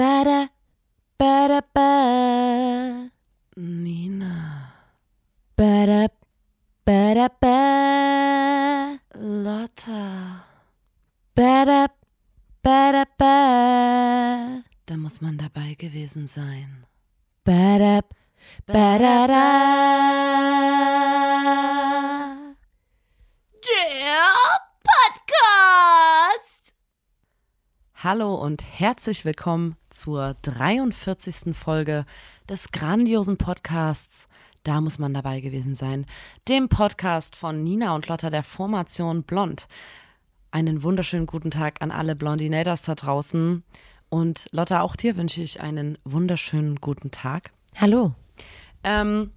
Bada, bada, ba. Nina. Bada, bada, ba. Lotta. Bada, bada, ba. Da muss man dabei gewesen sein. Bada, bada, da. Der Podcast. Hallo und herzlich willkommen zur 43. Folge des grandiosen Podcasts. Da muss man dabei gewesen sein. Dem Podcast von Nina und Lotta der Formation Blond. Einen wunderschönen guten Tag an alle Blondinators da draußen. Und Lotta, auch dir wünsche ich einen wunderschönen guten Tag. Hallo. Ähm,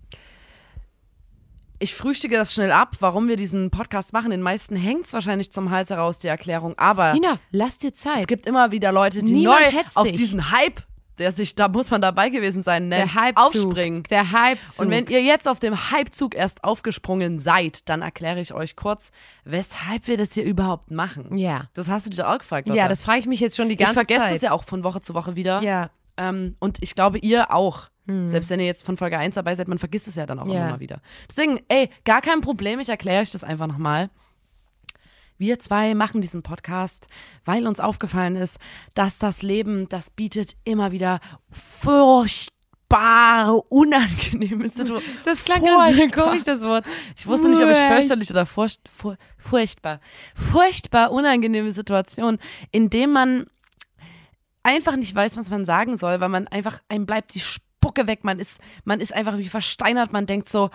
ich frühstücke das schnell ab, warum wir diesen Podcast machen. Den meisten hängt es wahrscheinlich zum Hals heraus, die Erklärung. Aber Nina, lass dir Zeit. es gibt immer wieder Leute, die Niemand neu auf dich. diesen Hype, der sich, da muss man dabei gewesen sein, nennt, der Hypezug. aufspringen. Der Hypezug. Und wenn ihr jetzt auf dem Hypezug erst aufgesprungen seid, dann erkläre ich euch kurz, weshalb wir das hier überhaupt machen. Ja. Das hast du dich auch gefragt, Lotta. ja, das frage ich mich jetzt schon die ich ganze vergesse Zeit. das ja auch von Woche zu Woche wieder. Ja. Ähm, und ich glaube, ihr auch. Selbst wenn ihr jetzt von Folge 1 dabei seid, man vergisst es ja dann auch Ja. immer mal wieder. Deswegen, ey, gar kein Problem, ich erkläre euch das einfach nochmal. Wir zwei machen diesen Podcast, weil uns aufgefallen ist, dass das Leben, das bietet immer wieder furchtbare, unangenehme Situationen. Das klang ganz Furchtbar. komisch, das Wort. Ich wusste nicht, ob ich fürchterlich oder furcht, fur, furchtbar, furchtbar unangenehme Situation, in dem man einfach nicht weiß, was man sagen soll, weil man einfach, einem bleibt die Spucke weg, man ist, man ist einfach wie versteinert, man denkt so,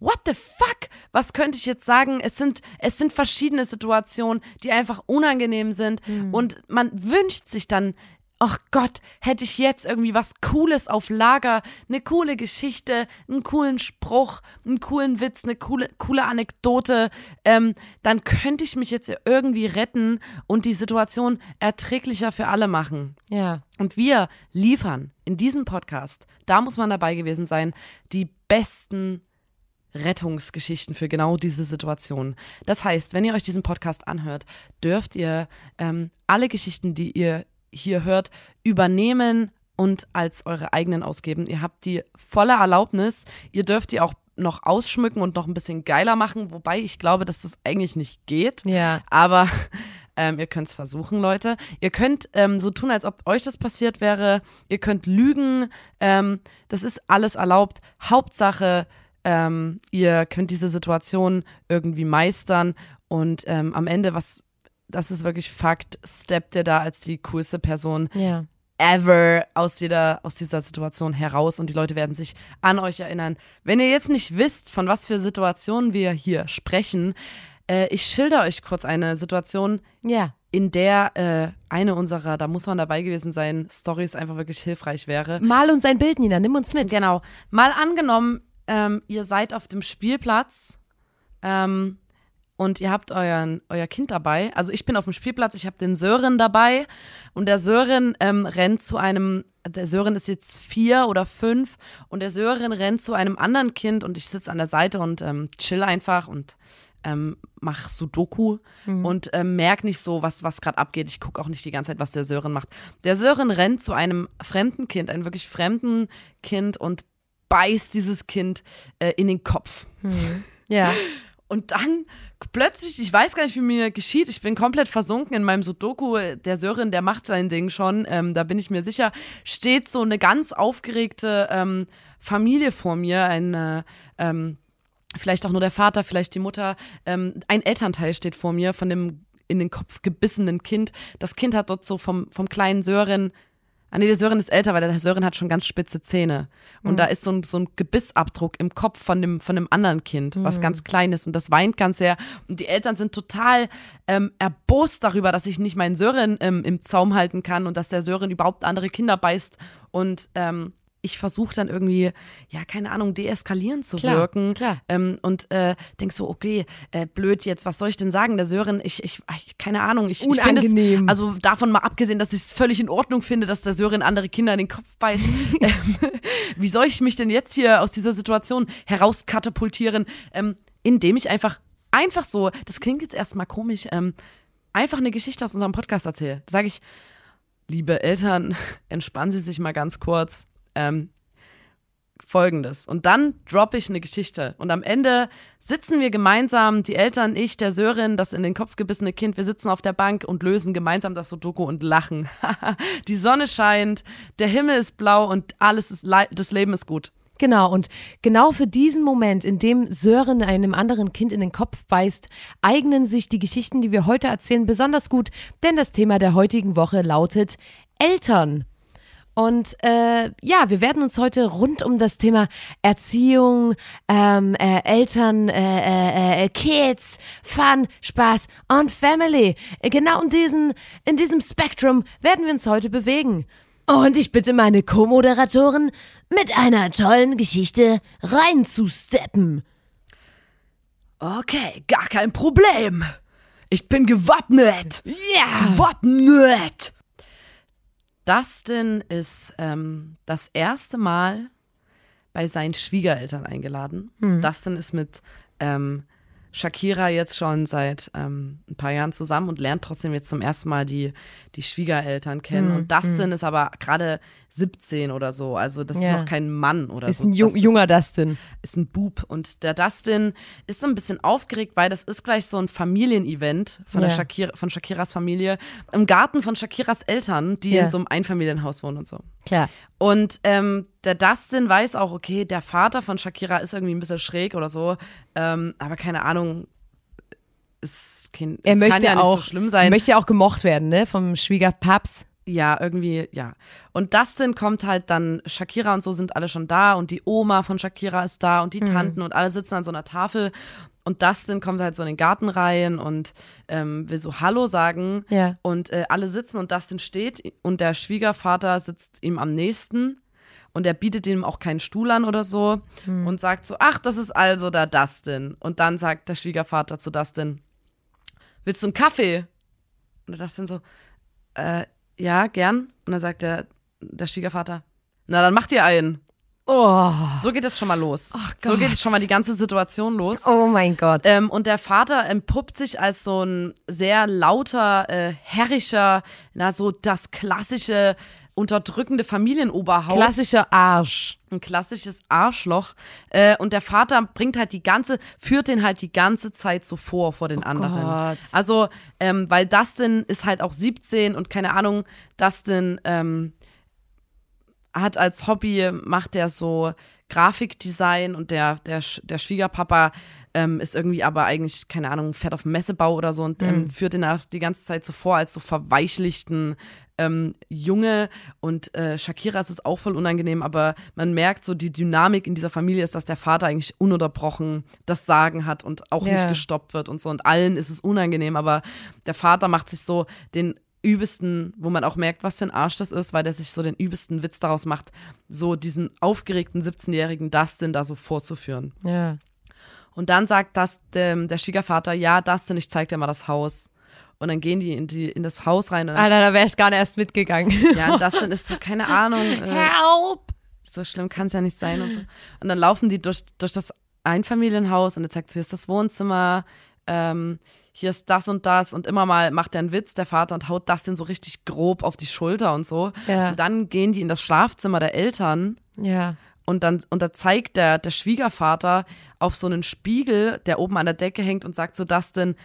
what the fuck? Was könnte ich jetzt sagen? Es sind, es sind verschiedene Situationen, die einfach unangenehm sind und man wünscht sich dann, ach Gott, hätte ich jetzt irgendwie was Cooles auf Lager, eine coole Geschichte, einen coolen Spruch, einen coolen Witz, eine coole, coole Anekdote, ähm, dann könnte ich mich jetzt irgendwie retten und die Situation erträglicher für alle machen. Ja. Und wir liefern in diesem Podcast, da muss man dabei gewesen sein, die besten Rettungsgeschichten für genau diese Situation. Das heißt, wenn ihr euch diesen Podcast anhört, dürft ihr ähm, alle Geschichten, die ihr hier hört, übernehmen und als eure eigenen ausgeben. Ihr habt die volle Erlaubnis. Ihr dürft die auch noch ausschmücken und noch ein bisschen geiler machen, wobei ich glaube, dass das eigentlich nicht geht. Ja. Aber ähm, ihr könnt es versuchen, Leute. Ihr könnt ähm, so tun, als ob euch das passiert wäre. Ihr könnt lügen. Ähm, das ist alles erlaubt. Hauptsache, ähm, ihr könnt diese Situation irgendwie meistern und ähm, am Ende, was, das ist wirklich Fakt, steppt ihr da als die coolste Person Ja. ever aus, jeder, aus dieser Situation heraus und die Leute werden sich an euch erinnern. Wenn ihr jetzt nicht wisst, von was für Situationen wir hier sprechen, äh, ich schilder euch kurz eine Situation, Ja. in der äh, eine unserer, da muss man dabei gewesen sein, Stories einfach wirklich hilfreich wäre. Mal uns ein Bild, Nina. Nimm uns mit. Genau. Mal angenommen, ähm, ihr seid auf dem Spielplatz ähm, und ihr habt euren, euer Kind dabei. Also ich bin auf dem Spielplatz, ich habe den Sören dabei und der Sören ähm, rennt zu einem, der Sören ist jetzt vier oder fünf und der Sören rennt zu einem anderen Kind und ich sitze an der Seite und ähm, chill einfach und ähm, mach Sudoku und ähm, merk nicht so, was, was gerade abgeht. Ich gucke auch nicht die ganze Zeit, was der Sören macht. Der Sören rennt zu einem fremden Kind, einem wirklich fremden Kind und beißt dieses Kind äh, in den Kopf. Ja. Und dann plötzlich, ich weiß gar nicht, wie mir geschieht, ich bin komplett versunken in meinem Sudoku. Der Sören, der macht sein Ding schon, ähm, da bin ich mir sicher, steht so eine ganz aufgeregte ähm, Familie vor mir, eine, ähm, vielleicht auch nur der Vater, vielleicht die Mutter, ähm, ein Elternteil steht vor mir von dem in den Kopf gebissenen Kind. Das Kind hat dort so vom, vom kleinen Sören Ah nee, der Sören ist älter, weil der Sören hat schon ganz spitze Zähne. Und da ist so ein, so ein Gebissabdruck im Kopf von dem, von dem anderen Kind, was ganz klein ist. Und das weint ganz sehr. Und die Eltern sind total ähm, erbost darüber, dass ich nicht meinen Sören ähm, im Zaum halten kann und dass der Sören überhaupt andere Kinder beißt. Und ähm, ich versuche dann irgendwie, ja, keine Ahnung, deeskalieren zu Klar, wirken. klar. Ähm, und äh, denk so, okay, äh, blöd jetzt, was soll ich denn sagen? Der Sören, ich, ich, ich keine Ahnung, ich, ich finde es, Unangenehm. also davon mal abgesehen, dass ich es völlig in Ordnung finde, dass der Sören andere Kinder in den Kopf beißt. ähm, wie soll ich mich denn jetzt hier aus dieser Situation herauskatapultieren, ähm, indem ich einfach, einfach so, das klingt jetzt erstmal komisch, ähm, einfach eine Geschichte aus unserem Podcast erzähle. Da sage ich, liebe Eltern, entspannen Sie sich mal ganz kurz. Ähm, Folgendes. Und dann droppe ich eine Geschichte. Und am Ende sitzen wir gemeinsam, die Eltern, ich, der Sörin, das in den Kopf gebissene Kind, wir sitzen auf der Bank und lösen gemeinsam das Sudoku und lachen. die Sonne scheint, der Himmel ist blau und alles ist, das Leben ist gut. Genau, und genau für diesen Moment, in dem Sören einem anderen Kind in den Kopf beißt, eignen sich die Geschichten, die wir heute erzählen, besonders gut, denn das Thema der heutigen Woche lautet Eltern. Und äh, ja, wir werden uns heute rund um das Thema Erziehung, ähm, äh, Eltern, äh, äh, äh Kids, Fun, Spaß und Family. Genau in, diesen, in diesem Spektrum werden wir uns heute bewegen. Und ich bitte meine Co-Moderatoren, mit einer tollen Geschichte reinzusteppen. Okay, gar kein Problem. Ich bin gewappnet. Ja. Gewappnet. Dustin ist ähm, das erste Mal bei seinen Schwiegereltern eingeladen. Hm. Dustin ist mit ähm, Shakira jetzt schon seit ähm, ein paar Jahren zusammen und lernt trotzdem jetzt zum ersten Mal die, die Schwiegereltern kennen. Mhm. Und Dustin mhm. ist aber gerade 17 oder so. Also das ja. ist noch kein Mann oder ist so. Ein ju das junger Dustin. Ist ein Bub. Und der Dustin ist so ein bisschen aufgeregt, weil das ist gleich so ein Familienevent von, ja. der Shakira, von Shakiras Familie im Garten von Shakiras Eltern, die ja. in so einem Einfamilienhaus wohnen und so. Klar. Und ähm, der Dustin weiß auch, okay, der Vater von Shakira ist irgendwie ein bisschen schräg oder so. Ähm, aber keine Ahnung, es, er es möchte kann ja auch, nicht so schlimm sein. Er möchte ja auch gemocht werden, ne? Vom Schwiegerpaps. Ja, irgendwie, ja. Und Dustin kommt halt dann, Shakira und so sind alle schon da und die Oma von Shakira ist da und die mhm. Tanten und alle sitzen an so einer Tafel. Und Dustin kommt halt so in den Garten rein und ähm, will so Hallo sagen. Ja. Und äh, alle sitzen und Dustin steht und der Schwiegervater sitzt ihm am nächsten und er bietet ihm auch keinen Stuhl an oder so mhm. und sagt so, ach, das ist also der Dustin. Und dann sagt der Schwiegervater zu Dustin, willst du einen Kaffee? Und Dustin so, äh, ja, gern. Und dann sagt der, der Schwiegervater, na, dann macht ihr einen. Oh. So geht es schon mal los. Oh so geht es schon mal die ganze Situation los. Oh mein Gott. Ähm, und der Vater entpuppt sich als so ein sehr lauter, äh, herrischer, na, so das klassische unterdrückende Familienoberhaupt. Klassischer Arsch. Ein klassisches Arschloch. Äh, und der Vater bringt halt die ganze, führt den halt die ganze Zeit so vor, vor den oh anderen. Gott. Also, ähm, weil Dustin ist halt auch 17 und keine Ahnung, Dustin ähm, hat als Hobby, macht der so Grafikdesign und der, der, der Schwiegerpapa ähm, ist irgendwie aber eigentlich, keine Ahnung, fährt auf Messebau oder so und ähm, mhm. führt den die ganze Zeit so vor als so verweichlichten ähm, Junge und äh, Shakira ist es auch voll unangenehm, aber man merkt so, die Dynamik in dieser Familie ist, dass der Vater eigentlich ununterbrochen das Sagen hat und auch yeah. nicht gestoppt wird und so. Und allen ist es unangenehm, aber der Vater macht sich so den übelsten, wo man auch merkt, was für ein Arsch das ist, weil der sich so den übelsten Witz daraus macht, so diesen aufgeregten 17-jährigen Dustin da so vorzuführen. Ja. Und dann sagt das der, der Schwiegervater, ja, Dustin, ich zeig dir mal das Haus. Und dann gehen die in, die, in das Haus rein. Und Alter, da wäre ich gar nicht erst mitgegangen. Ja, und das dann ist so, keine Ahnung. Äh, Help! So schlimm kann es ja nicht sein und so. Und dann laufen die durch, durch das Einfamilienhaus und er zeigt so, hier ist das Wohnzimmer, ähm, hier ist das und das und immer mal macht er einen Witz, der Vater, und haut das denn so richtig grob auf die Schulter und so. Ja. Und dann gehen die in das Schlafzimmer der Eltern. Ja. Und dann, und da zeigt der, der Schwiegervater auf so einen Spiegel, der oben an der Decke hängt und sagt so, das denn,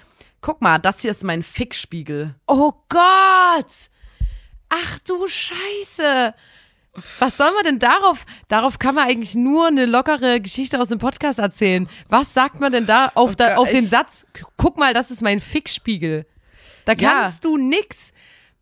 Guck mal, das hier ist mein Fickspiegel. Oh Gott! Ach du Scheiße! Was soll man denn darauf? Darauf kann man eigentlich nur eine lockere Geschichte aus dem Podcast erzählen. Was sagt man denn da auf, da, auf den Satz? Guck mal, das ist mein Fickspiegel. Da kannst ja. du nix.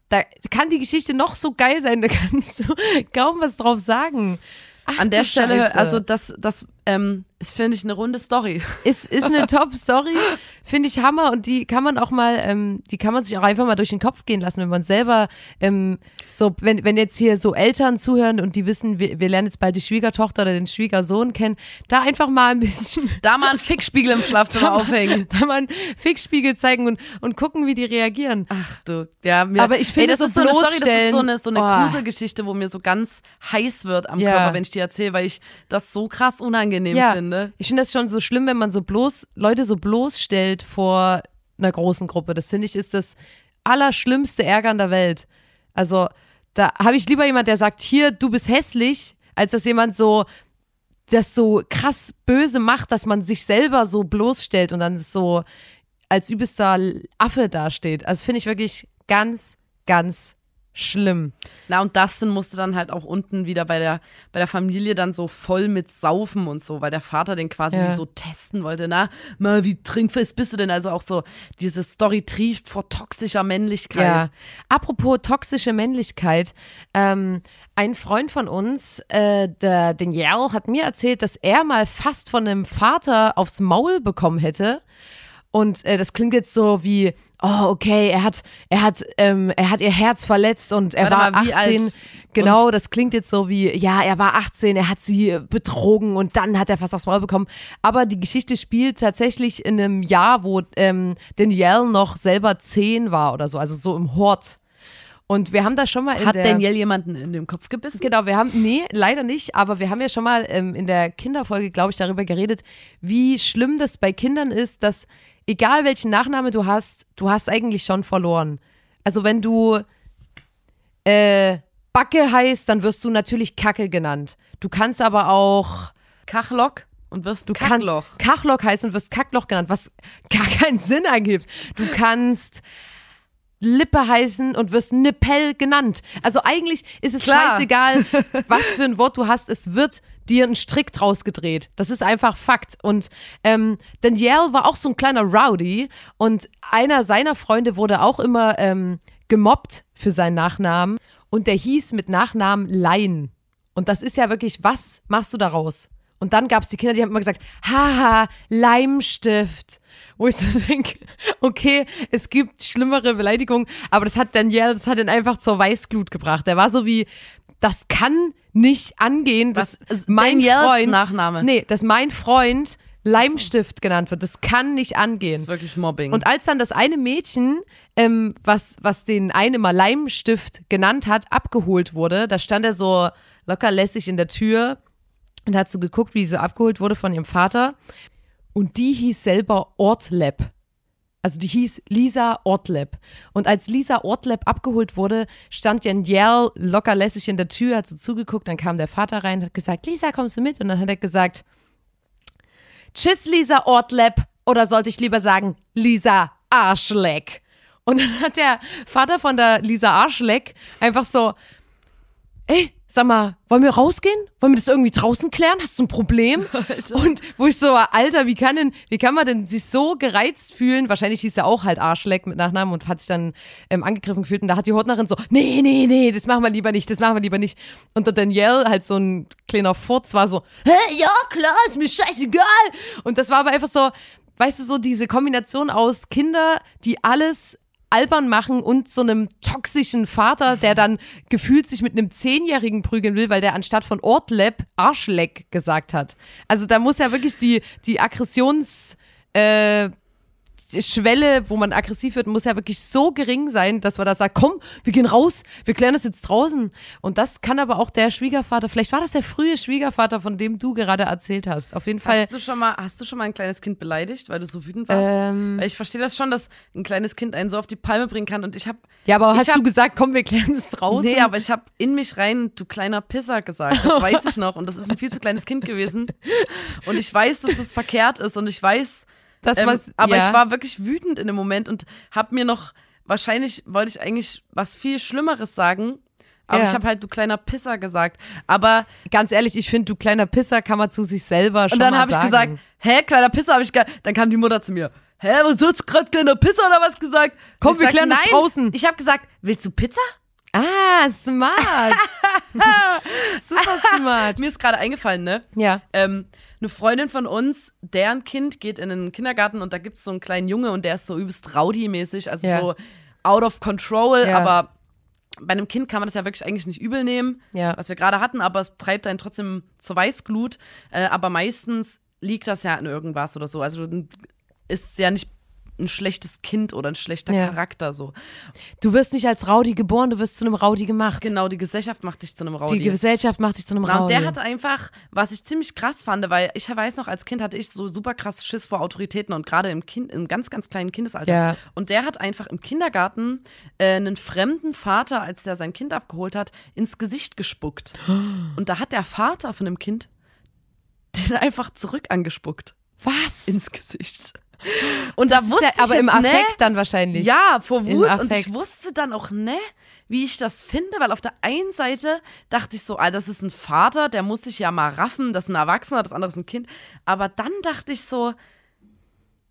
Da kann die Geschichte noch so geil sein, da kannst du kaum was drauf sagen. Ach, An der Stelle, Scheiße. also das, das ähm, ist, finde ich, eine runde Story. Ist, ist eine Top-Story, finde ich Hammer und die kann man auch mal, ähm, die kann man sich auch einfach mal durch den Kopf gehen lassen, wenn man selber ähm, so, wenn, wenn jetzt hier so Eltern zuhören und die wissen, wir, wir lernen jetzt bald die Schwiegertochter oder den Schwiegersohn kennen, da einfach mal ein bisschen. Da mal einen Fickspiegel im Schlafzimmer aufhängen. Da mal einen Fickspiegel zeigen und, und gucken, wie die reagieren. Ach du, ja, mir, aber ich finde, das so ist so eine Story, das ist so eine, so eine oh. Gruselgeschichte, wo mir so ganz heiß wird am Ja. Körper, wenn ich die erzähle, weil ich das so krass unangenehm ja, finde. Ich finde das schon so schlimm, wenn man so bloß Leute so bloßstellt vor einer großen Gruppe. Das finde ich ist das allerschlimmste Ärgern der Welt. Also Da habe ich lieber jemand, der sagt, hier, du bist hässlich, als dass jemand so das so krass böse macht, dass man sich selber so bloßstellt und dann so als übelster Affe dasteht. Also finde ich wirklich ganz, ganz schlimm. Na, und Dustin musste dann halt auch unten wieder bei der, bei der Familie dann so voll mit saufen und so, weil der Vater den quasi Ja. wie so testen wollte. Na, mal, wie trinkfest bist du denn? Also auch so, diese Story trieft vor toxischer Männlichkeit. Ja. Apropos toxische Männlichkeit, ähm, ein Freund von uns, äh, der Daniel, hat mir erzählt, dass er mal fast von einem Vater aufs Maul bekommen hätte. Und äh, das klingt jetzt so wie, oh, okay, er hat, er hat, ähm, er hat ihr Herz verletzt und er Warte war mal, wie 18. alt? Genau, das klingt jetzt so wie, ja, er war 18, er hat sie äh, betrogen und dann hat er fast aufs Maul bekommen. Aber die Geschichte spielt tatsächlich in einem Jahr, wo ähm, Danielle noch selber 10 war oder so, also so im Hort. Und wir haben da schon mal in Hat der Daniel jemanden in den Kopf gebissen? Genau, wir haben, nee, leider nicht, aber wir haben ja schon mal ähm, in der Kinderfolge, glaube ich, darüber geredet, wie schlimm das bei Kindern ist, dass egal welchen Nachname du hast, du hast eigentlich schon verloren. Also wenn du äh, Backe heißt, dann wirst du natürlich Kacke genannt. Du kannst aber auch Kachlock und wirst Du Kackloch. kannst Kachloch heißen und wirst Kackloch genannt, was gar keinen Sinn ergibt. Du kannst Lippe heißen und wirst Nippel genannt. Also eigentlich ist es Klar. scheißegal, was für ein Wort du hast. Es wird dir ein Strick draus gedreht. Das ist einfach Fakt. Und ähm, Danielle war auch so ein kleiner Rowdy und einer seiner Freunde wurde auch immer ähm, gemobbt für seinen Nachnamen und der hieß mit Nachnamen Lein. Und das ist ja wirklich, was machst du daraus? Und dann gab es die Kinder, die haben immer gesagt, haha, Leimstift. Wo ich so denke, okay, es gibt schlimmere Beleidigungen, aber das hat Danielle, das hat ihn einfach zur Weißglut gebracht. Der war so wie, das kann nicht angehen, dass Was mein Freund, Nachname? nee, dass mein Freund Leimstift genannt wird. Das kann nicht Das angehen. ist wirklich Mobbing. Und als dann das eine Mädchen, ähm, was, was den einen immer Leimstift genannt hat, abgeholt wurde, da stand er so locker lässig in der Tür und hat so geguckt, wie sie so abgeholt wurde von ihrem Vater. Und die hieß selber Ortleb. Also die hieß Lisa Ortleb. Und als Lisa Ortleb abgeholt wurde, stand Danielle locker lässig in der Tür, hat so zugeguckt, dann kam der Vater rein, hat gesagt, Lisa, kommst du mit? Und dann hat er gesagt, Tschüss, Lisa Ortleb. Oder sollte ich lieber sagen, Lisa Arschleck. Und dann hat der Vater von der Lisa Arschleck einfach so, ey, sag mal, wollen wir rausgehen? Wollen wir das irgendwie draußen klären? Hast du ein Problem? Und wo ich so, Alter, wie kann denn, wie kann man denn sich so gereizt fühlen? Wahrscheinlich hieß er auch halt Arschleck mit Nachnamen und hat sich dann ähm, angegriffen gefühlt. Und da hat die Hortnerin so, nee, nee, nee, das machen wir lieber nicht, das machen wir lieber nicht. Und der Danielle halt so ein kleiner Furz war so, hä, ja, klar, ist mir scheißegal. Und das war aber einfach so, weißt du, so diese Kombination aus Kinder, die alles albern machen und so einem toxischen Vater, der dann gefühlt sich mit einem Zehnjährigen prügeln will, weil der anstatt von Ortleb Arschleck gesagt hat. Also da muss ja wirklich die, die Aggressions, äh, Schwelle, wo man aggressiv wird, muss ja wirklich so gering sein, dass man da sagt, komm, wir gehen raus, wir klären das jetzt draußen. Und das kann aber auch der Schwiegervater, vielleicht war das der frühe Schwiegervater, von dem du gerade erzählt hast. Auf jeden Fall. Hast du schon mal, hast du schon mal ein kleines Kind beleidigt, weil du so wütend warst? Ähm. Weil ich verstehe das schon, dass ein kleines Kind einen so auf die Palme bringen kann. Und ich habe Ja, aber hast hab- du gesagt, komm, wir klären es draußen? Nee, aber ich habe in mich rein, du kleiner Pisser gesagt. Das weiß ich noch. Und das ist ein viel zu kleines Kind gewesen. Und ich weiß, dass das verkehrt ist. Und ich weiß, das ähm, was, aber ja. ich war wirklich wütend in dem Moment und habe mir noch, wahrscheinlich wollte ich eigentlich was viel Schlimmeres sagen. Aber Ja. ich habe halt, du kleiner Pisser gesagt. Aber ganz ehrlich, ich finde, du kleiner Pisser kann man zu sich selber schon Und dann habe ich gesagt, hä, kleiner Pisser, habe ich ge Dann kam die Mutter zu mir. Hä, was hast du gerade kleiner Pisser oder was gesagt? Komm, ich wir klären das draußen. Ich habe gesagt, willst du Pizza? Ah, smart. Super smart. Mir ist gerade eingefallen, ne? Ja. Ähm, eine Freundin von uns, deren Kind geht in den Kindergarten und da gibt's so einen kleinen Junge und der ist so übelst rowdy-mäßig, also Ja. so out of control, Ja. aber bei einem Kind kann man das ja wirklich eigentlich nicht übel nehmen, Ja. was wir gerade hatten, aber es treibt einen trotzdem zur Weißglut. Äh, aber meistens liegt das ja an irgendwas oder so. Also ist ja nicht ein schlechtes Kind oder ein schlechter Ja. Charakter so. Du wirst nicht als Rowdy geboren, du wirst zu einem Rowdy gemacht. Genau, die Gesellschaft macht dich zu einem Die Rowdy. Gesellschaft macht dich zu einem Na, und Rowdy. der hatte einfach, was ich ziemlich krass fand, weil ich weiß noch, als Kind hatte ich so super krass Schiss vor Autoritäten und gerade im Kind, im ganz, ganz kleinen Kindesalter. Ja. Und der hat einfach im Kindergarten äh, einen fremden Vater, als der sein Kind abgeholt hat, ins Gesicht gespuckt. Und da hat der Vater von dem Kind den einfach zurück angespuckt. Was? Ins Gesicht. Und Das da wusste ja, ich aber jetzt, im ne, Affekt dann wahrscheinlich. ja, vor Wut. Und ich wusste dann auch, ne, wie ich das finde, weil auf der einen Seite dachte ich so, ah, das ist ein Vater, der muss sich ja mal raffen, das ist ein Erwachsener, das andere ist ein Kind. Aber dann dachte ich so,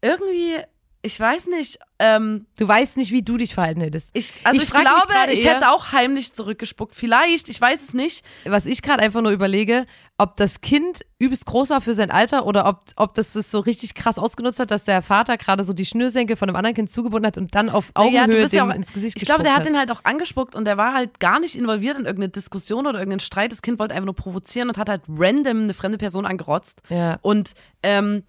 irgendwie, ich weiß nicht, ähm, Du weißt nicht, wie du dich verhalten hättest. ich, also ich, mich glaube, ich eher- hätte auch heimlich zurückgespuckt. Vielleicht, ich weiß es nicht. was ich gerade einfach nur überlege, ob das Kind übelst groß war für sein Alter oder ob, ob das es so richtig krass ausgenutzt hat, dass der Vater gerade so die Schnürsenkel von einem anderen Kind zugebunden hat und dann auf Augenhöhe Ja, du bist ja auch, ins Gesicht Ich glaube, der gespuckt hat den halt auch angespuckt und der war halt gar nicht involviert in irgendeine Diskussion oder irgendeinen Streit. Das Kind wollte einfach nur provozieren und hat halt random eine fremde Person angerotzt. Ja. Und ähm,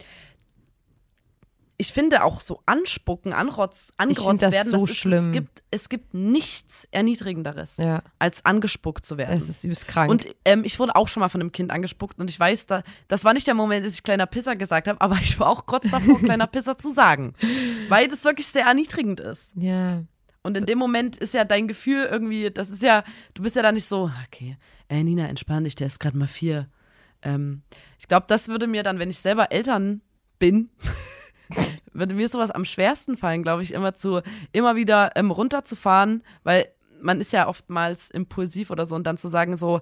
ich finde auch so anspucken, anrotz, angerotzt das werden, so das ist, schlimm. Es gibt, es gibt nichts Erniedrigenderes, Ja. als angespuckt zu werden. Es ist übelst krank. Und ähm, ich wurde auch schon mal von einem Kind angespuckt und ich weiß, da, das war nicht der Moment, dass ich kleiner Pisser gesagt habe, aber ich war auch kurz davor, kleiner Pisser zu sagen. Weil das wirklich sehr erniedrigend ist. ja. Und in dem Moment ist ja dein Gefühl irgendwie, das ist ja, du bist ja da nicht so, okay, ey Nina, entspann dich, der ist gerade mal vier. Ähm, ich glaube, das würde mir dann, wenn ich selber Eltern bin, würde mir sowas am schwersten fallen, glaube ich, immer zu, immer wieder ähm, runterzufahren, weil man ist ja oftmals impulsiv oder so und dann zu sagen so,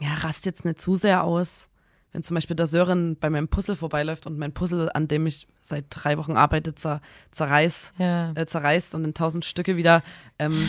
ja, rast jetzt nicht zu sehr aus. Wenn zum Beispiel der Sören bei meinem Puzzle vorbeiläuft und mein Puzzle, an dem ich seit drei Wochen arbeite, zer, zerreiß, Ja. äh, zerreißt und in tausend Stücke wieder ähm,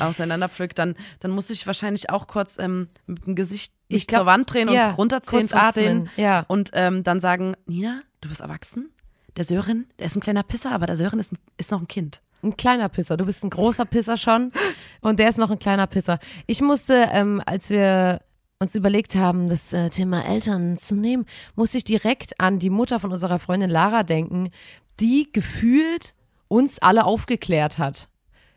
auseinanderpflückt, dann, dann muss ich wahrscheinlich auch kurz ähm, mit dem Gesicht Ich mich glaub, zur Wand drehen ja, und atmen, zehn ja. und ähm, dann sagen, Nina, du bist erwachsen, der Sören, der ist ein kleiner Pisser, aber der Sören ist, ein, ist noch ein Kind. Ein kleiner Pisser. Du bist ein großer Pisser schon und der ist noch ein kleiner Pisser. Ich musste, ähm, als wir uns überlegt haben, das äh, Thema Eltern zu nehmen, musste ich direkt an die Mutter von unserer Freundin Lara denken, die gefühlt uns alle aufgeklärt hat.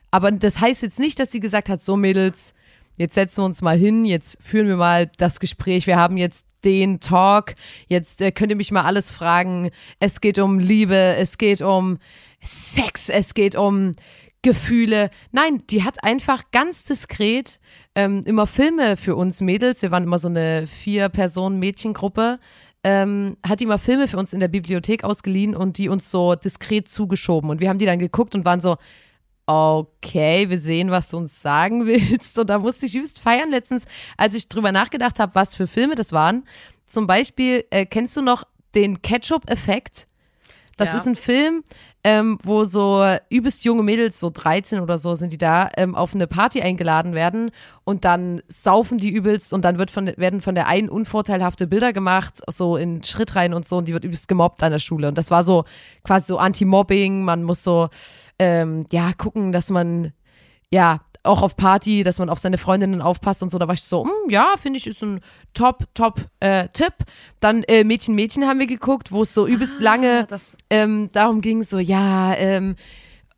Aber das heißt jetzt nicht, dass sie gesagt hat, so Mädels, jetzt setzen wir uns mal hin, jetzt führen wir mal das Gespräch, wir haben jetzt den Talk, jetzt äh, könnt ihr mich mal alles fragen. Es geht um Liebe, es geht um Sex, es geht um Gefühle. Nein, die hat einfach ganz diskret ähm, immer Filme für uns Mädels. Wir waren immer so eine Vier-Personen-Mädchengruppe. Ähm, hat die immer Filme für uns in der Bibliothek ausgeliehen und die uns so diskret zugeschoben. Und wir haben die dann geguckt und waren so, okay, wir sehen, was du uns sagen willst. Und da musste ich übelst feiern letztens, als ich drüber nachgedacht habe, was für Filme das waren. Zum Beispiel, äh, kennst du noch den Ketchup-Effekt? Das Ja. ist ein Film, ähm, wo so übelst junge Mädels, so 13 oder so sind die da, ähm, auf eine Party eingeladen werden und dann saufen die übelst und dann wird von, werden von der einen unvorteilhafte Bilder gemacht, so in Schrittreihen und so und die wird übelst gemobbt an der Schule. Und das war so quasi so Anti-Mobbing, man muss so, ähm, ja, gucken, dass man, ja, auch auf Party, dass man auf seine Freundinnen aufpasst und so. Da war ich so, hm, ja, finde ich, ist ein top, top äh, Tipp. Dann äh, Mädchen, Mädchen haben wir geguckt, wo es so übelst lange das- ähm, darum ging, so, ja, ähm,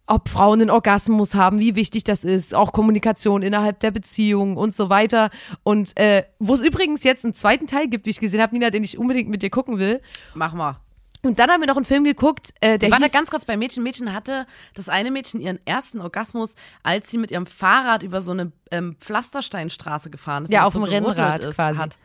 ob Frauen einen Orgasmus haben, wie wichtig das ist, auch Kommunikation innerhalb der Beziehung und so weiter. Und äh, wo es übrigens jetzt einen zweiten Teil gibt, wie ich gesehen habe, Nina, den ich unbedingt mit dir gucken will. Mach mal. Und dann haben wir noch einen Film geguckt, äh, der Warte, hieß, ganz kurz, bei Mädchen. Mädchen hatte das eine Mädchen ihren ersten Orgasmus, als sie mit ihrem Fahrrad über so eine ähm, Pflastersteinstraße gefahren ist. Ja, auf so dem Rennrad ist, quasi. Hat.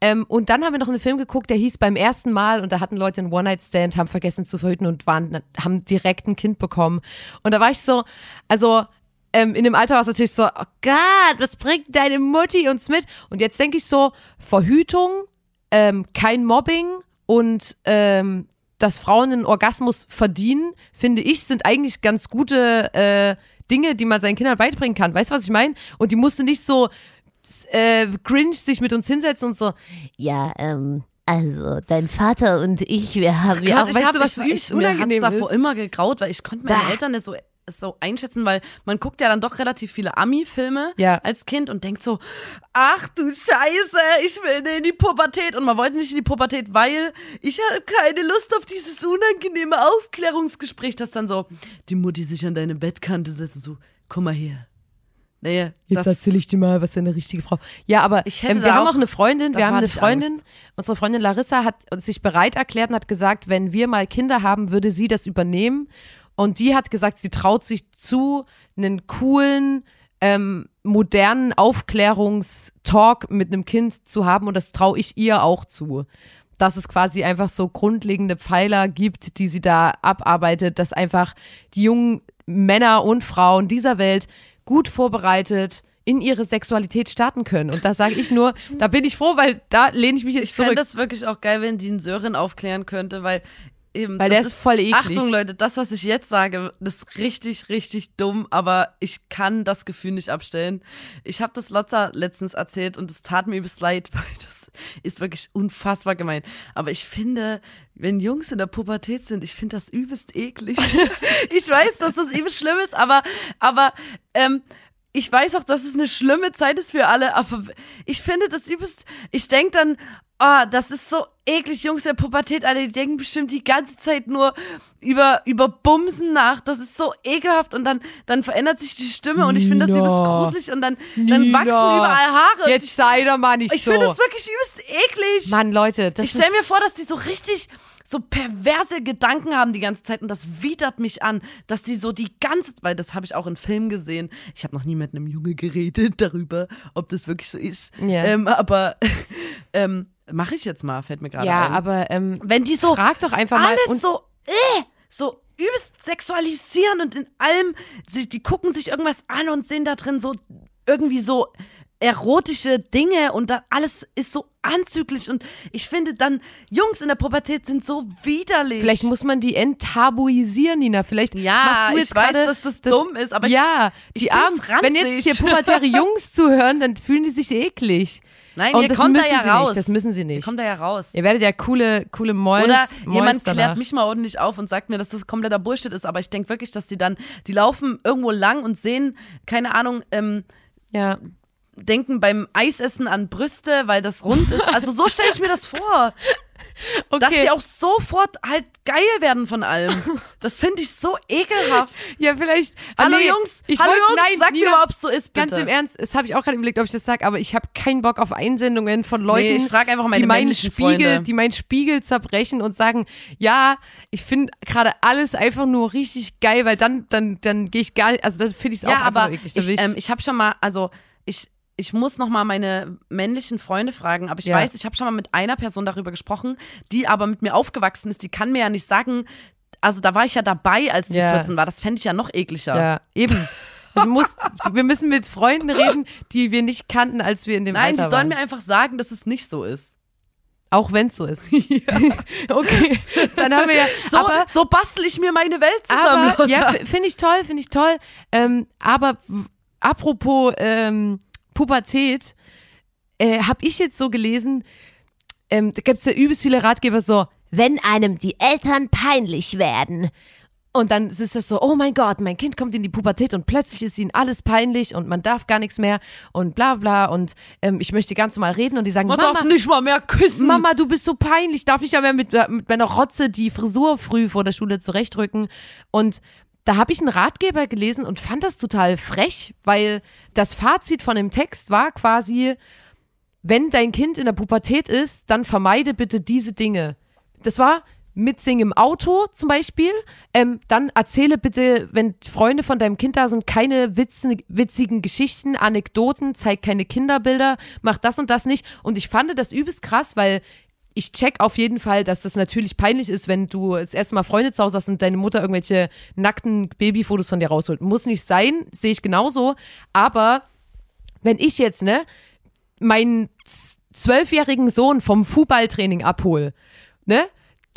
Ähm, und dann haben wir noch einen Film geguckt, der hieß beim ersten Mal und da hatten Leute einen One-Night-Stand, haben vergessen zu verhüten und waren, haben direkt ein Kind bekommen. Und da war ich so, also ähm, in dem Alter war es natürlich so, oh Gott, was bringt deine Mutti uns mit? Und jetzt denke ich so, Verhütung, ähm, kein Mobbing und ähm, dass Frauen einen Orgasmus verdienen, finde ich, sind eigentlich ganz gute äh, Dinge, die man seinen Kindern beibringen kann. Weißt du, was ich meine? Und die musste nicht so äh, cringe sich mit uns hinsetzen und so, Ja, ähm, also dein Vater und ich, wir haben ja auch, weißt hab, du, was ich, übelst ich, mir hat's unangenehm davor ist? immer gegraut, weil ich konnte meine Bah. Eltern nicht so so einschätzen, weil man guckt ja dann doch relativ viele Ami-Filme Ja. als Kind und denkt so, ach du Scheiße, ich will in die Pubertät. Und man wollte nicht in die Pubertät, weil ich habe keine Lust auf dieses unangenehme Aufklärungsgespräch, das dann so die Mutti sich an deine Bettkante setzt und so, komm mal her. Naja, Jetzt erzähle ich dir mal, was eine richtige Frau. Ja, aber Ich hätte ähm, wir haben auch- eine Freundin, wir haben eine Freundin, Angst. unsere Freundin Larissa hat uns sich bereit erklärt und hat gesagt, wenn wir mal Kinder haben, würde sie das übernehmen. Und die hat gesagt, sie traut sich zu, einen coolen, ähm, modernen Aufklärungstalk mit einem Kind zu haben und das traue ich ihr auch zu. Dass es quasi einfach so grundlegende Pfeiler gibt, die sie da abarbeitet, dass einfach die jungen Männer und Frauen dieser Welt gut vorbereitet in ihre Sexualität starten können. Und da sage ich nur, da bin ich froh, weil da lehne ich mich jetzt Ich fände zurück. das wirklich auch geil, wenn die einen Sören aufklären könnte, weil eben. Weil das der ist voll eklig. Achtung, Leute, das, was ich jetzt sage, das ist richtig, richtig dumm, aber ich kann das Gefühl nicht abstellen. Ich habe das Lotta letztens erzählt und es tat mir übelst leid, weil das ist wirklich unfassbar gemein. Aber ich finde, wenn Jungs in der Pubertät sind, ich finde das übelst eklig. ich weiß, dass das übelst schlimm ist, aber, aber, ähm, ich weiß auch, dass es eine schlimme Zeit ist für alle, aber ich finde das übelst, ich denk dann, ah, das ist so eklig, Jungs der Pubertät, alle, die denken bestimmt die ganze Zeit nur über, über Bumsen nach, das ist so ekelhaft und dann, dann verändert sich die Stimme und ich finde das übelst gruselig und dann, dann Nina, wachsen überall Haare. Jetzt sei doch mal nicht ich so. finde das wirklich übelst eklig. Mann, Leute, das Ich stelle mir vor, dass die so richtig so perverse Gedanken haben die ganze Zeit und das widert mich an, dass die so die ganze, weil das habe ich auch in Filmen gesehen. Ich habe noch nie mit einem Junge geredet darüber, ob das wirklich so ist. Ja. Ähm, aber ähm, mache ich jetzt mal, fällt mir gerade ja, ein. aber ähm, wenn die so frag doch einfach mal alles und so, äh, so übelst sexualisieren und in allem, sie, die gucken sich irgendwas an und sehen da drin so irgendwie so erotische Dinge und da alles ist so anzüglich und ich finde dann Jungs in der Pubertät sind so widerlich. Vielleicht muss man die enttabuisieren, Nina. Vielleicht Ja, machst du ich jetzt weiß, gerade dass das dumm ist, aber ich- ja, ich die find's Armen. Wenn jetzt hier pubertäre Jungs zuhören, dann fühlen die sich eklig. Nein, und ihr das kommt müssen da ja sie raus. nicht. Das müssen sie Ihr nicht. kommt da ja raus. Ihr werdet ja coole, coole Mäus. Oder jemand danach. klärt mich mal ordentlich auf und sagt mir, dass das kompletter Bullshit ist. Aber ich denke wirklich, dass die dann, die laufen irgendwo lang und sehen, keine Ahnung, ähm, Ja. denken beim Eisessen an Brüste, weil das rund ist. Also so stelle ich mir das vor. Dass Okay. die auch sofort halt geil werden von allem. Das finde ich so ekelhaft. Ja, vielleicht. Hallo nee, Jungs, ich hallo wollt- Jungs, nein, sag Nina, mir mal, ob es so ist, bitte. Ganz im Ernst, das habe ich auch gerade überlegt, ob ich das sage, aber ich habe keinen Bock auf Einsendungen von Leuten, Nee, ich frag einfach meine die meinen Spiegel, Freunde. die meinen Spiegel zerbrechen und sagen, ja, ich finde gerade alles einfach nur richtig geil, weil dann dann dann gehe ich gar nicht, also dann finde ich es auch ja, einfach aber eklig. Da ich, ähm, ich habe schon mal, also ich, ich muss noch mal meine männlichen Freunde fragen, aber ich Ja. weiß, ich habe schon mal mit einer Person darüber gesprochen, die aber mit mir aufgewachsen ist. Die kann mir ja nicht sagen, also da war ich ja dabei, als die Ja. 14 war. Das fände ich ja noch ekliger. ja, eben. Also muss, wir müssen mit Freunden reden, die wir nicht kannten, als wir in dem Nein, die Alter sollen waren. mir einfach sagen, dass es nicht so ist. auch wenn es so ist. okay, dann haben wir ja. So, aber, so bastel ich mir meine Welt zusammen. aber ja, finde ich toll, finde ich toll. Ähm, aber apropos ähm, Pubertät, äh, habe ich jetzt so gelesen, ähm, da gibt es ja übelst viele Ratgeber so, Wenn einem die Eltern peinlich werden. und dann ist das so, oh mein Gott, mein Kind kommt in die Pubertät und plötzlich ist ihnen alles peinlich und man darf gar nichts mehr und bla bla und ähm, ich möchte ganz normal reden und die sagen, Man Mama, darf nicht mal mehr küssen. Mama, du bist so peinlich, darf ich ja mehr mit, mit meiner Rotze die Frisur früh vor der Schule zurechtrücken. Und da habe ich einen Ratgeber gelesen und fand das total frech, weil das Fazit von dem Text war quasi, wenn dein Kind in der Pubertät ist, dann vermeide bitte diese Dinge. Das war mitsingen im Auto zum Beispiel. Ähm, dann erzähle bitte, wenn Freunde von deinem Kind da sind, keine witzen, witzigen Geschichten, Anekdoten, zeig keine Kinderbilder, mach das und das nicht. Und ich fand das übelst krass, weil ich check auf jeden Fall, dass das natürlich peinlich ist, wenn du das erste Mal Freunde zu Hause hast und deine Mutter irgendwelche nackten Babyfotos von dir rausholt. Muss nicht sein, sehe ich genauso. Aber wenn ich jetzt, ne, meinen zwölfjährigen Sohn vom Fußballtraining abhole, ne?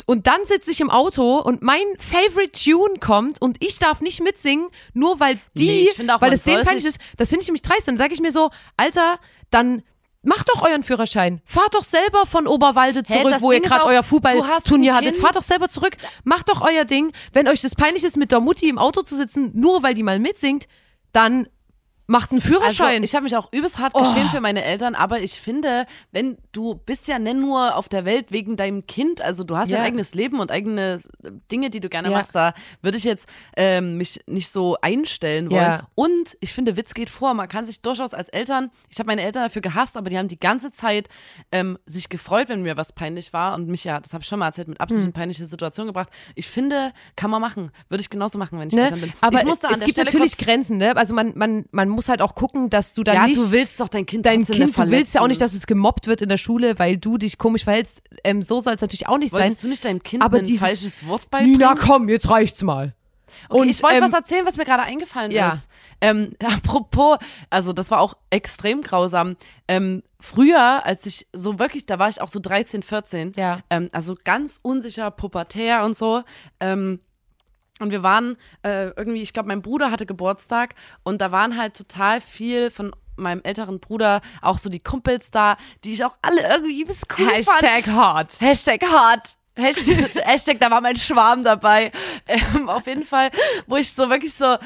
Und dann sitze ich im Auto und mein Favorite Tune kommt und ich darf nicht mitsingen, nur weil die, Nee, auch, weil es denen peinlich ist. Das finde ich nämlich dreist. Dann sage ich mir so, Alter, dann Macht doch euren Führerschein. Fahrt doch selber von Oberwalde zurück, das wo ihr Ding ist gerade euer Fußballturnier hattet. Fahrt doch selber zurück. Macht doch euer Ding. Wenn euch das peinlich ist, mit der Mutti im Auto zu sitzen, nur weil die mal mitsingt, dann macht einen Also, Führerschein. ich habe mich auch übelst hart Oh. geschämt für meine Eltern, aber ich finde, wenn du bist ja nicht nur auf der Welt wegen deinem Kind, also du hast ja, Ja. ein eigenes Leben und eigene Dinge, die du gerne Ja. machst, da würde ich jetzt ähm, mich nicht so einstellen wollen. Ja. Und ich finde, Witz geht vor. Man kann sich durchaus als Eltern, ich habe meine Eltern dafür gehasst, aber die haben die ganze Zeit ähm, sich gefreut, wenn mir was peinlich war und mich ja, das habe ich schon mal erzählt, mit Hm. Absicht in peinliche Situationen gebracht. Ich finde, kann man machen. Würde ich genauso machen, wenn ich ne? Eltern bin. Aber ich musste an es gibt Stelle natürlich Grenzen, ne? Also man, man, man muss halt auch gucken, dass du dann ja, nicht du willst doch dein Kind dein Kind, du willst ja auch nicht, dass es gemobbt wird in der Schule, weil du dich komisch verhältst. Ähm, so soll es natürlich auch nicht sein. Wolltest du nicht deinem Kind Aber ein dieses- falsches Wort beibringen? Nina, komm, jetzt reicht's mal. Okay, Und, ich wollte ähm, was erzählen, was mir gerade eingefallen Ja. ist. Ähm, apropos, also das war auch extrem grausam. Ähm, früher, als ich so wirklich, da war ich auch so 13, 14, Ja. ähm, also ganz unsicher, pubertär und so. Ähm, und wir waren äh, irgendwie, ich glaube, mein Bruder hatte Geburtstag und da waren halt total viel von meinem älteren Bruder, auch so die Kumpels da, die ich auch alle irgendwie übelst cool fand. Hashtag hot. Hashtag hart. Hashtag, Hashtag, da war mein Schwarm dabei. Ähm, auf jeden Fall, wo ich so wirklich so,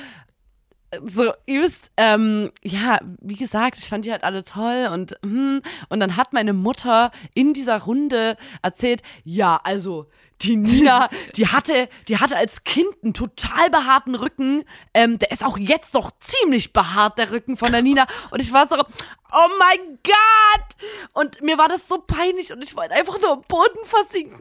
so übelst, ähm, ja, wie gesagt, ich fand die halt alle toll und, hm, und dann hat meine Mutter in dieser Runde erzählt, ja, also, die Nina, die hatte, die hatte als Kind einen total behaarten Rücken. Ähm, der ist auch jetzt noch ziemlich behaart, der Rücken von der Nina. Und ich war so, oh mein Gott! Und mir war das so peinlich und ich wollte einfach nur am Boden versinken.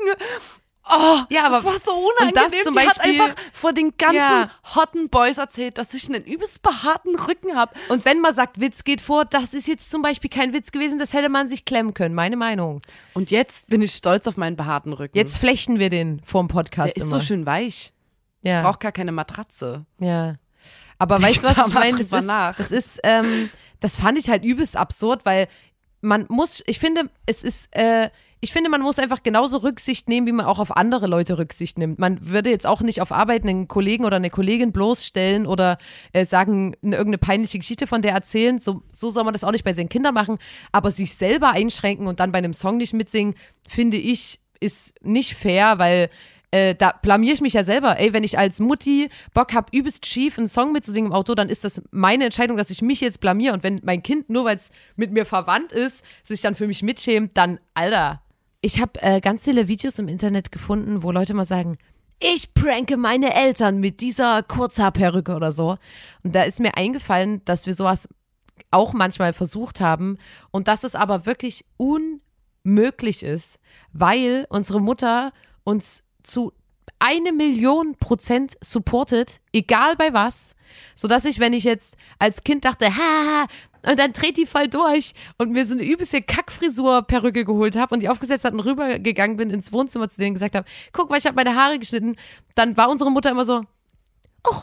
Oh, Ja, aber- das war so und unangenehm. das zum die hat Beispiel- einfach vor den ganzen Ja. hotten Boys erzählt, dass ich einen übelst behaarten Rücken habe. Und wenn man sagt, Witz geht vor, das ist jetzt zum Beispiel kein Witz gewesen, das hätte man sich klemmen können, meine Meinung. Und jetzt bin ich stolz auf meinen behaarten Rücken. Jetzt flechten wir den vorm Podcast der ist immer. so schön weich. ja. Braucht gar keine Matratze. Ja. Aber Denk weißt du, was ich meine? Das ist, das ist, ähm, das fand ich halt übelst absurd, weil man muss, ich finde, es ist, äh, ich finde, man muss einfach genauso Rücksicht nehmen, wie man auch auf andere Leute Rücksicht nimmt. Man würde jetzt auch nicht auf Arbeit einen Kollegen oder eine Kollegin bloßstellen oder äh, sagen, eine, irgendeine peinliche Geschichte von der erzählen. So, so soll man das auch nicht bei seinen Kindern machen. Aber sich selber einschränken und dann bei einem Song nicht mitsingen, finde ich, ist nicht fair, weil äh, da blamier ich mich ja selber. Ey, wenn ich als Mutti Bock hab, übelst schief einen Song mitzusingen im Auto, dann ist das meine Entscheidung, dass ich mich jetzt blamier. Und wenn mein Kind, nur weil es mit mir verwandt ist, sich dann für mich mitschämt, dann, Alter. Ich habe äh, ganz viele Videos im Internet gefunden, wo Leute mal sagen, ich pranke meine Eltern mit dieser Kurzhaarperücke oder so. Und da ist mir eingefallen, dass wir sowas auch manchmal versucht haben und dass es aber wirklich unmöglich ist, weil unsere Mutter uns zu eine Million Prozent supportet, egal bei was, sodass ich, wenn ich jetzt als Kind dachte, ha, und dann dreht die voll durch und mir so eine übelste Kackfrisur-Perücke geholt habe und die aufgesetzt hat und rübergegangen bin ins Wohnzimmer zu denen und gesagt habe, guck mal, ich habe meine Haare geschnitten, dann war unsere Mutter immer so, oh,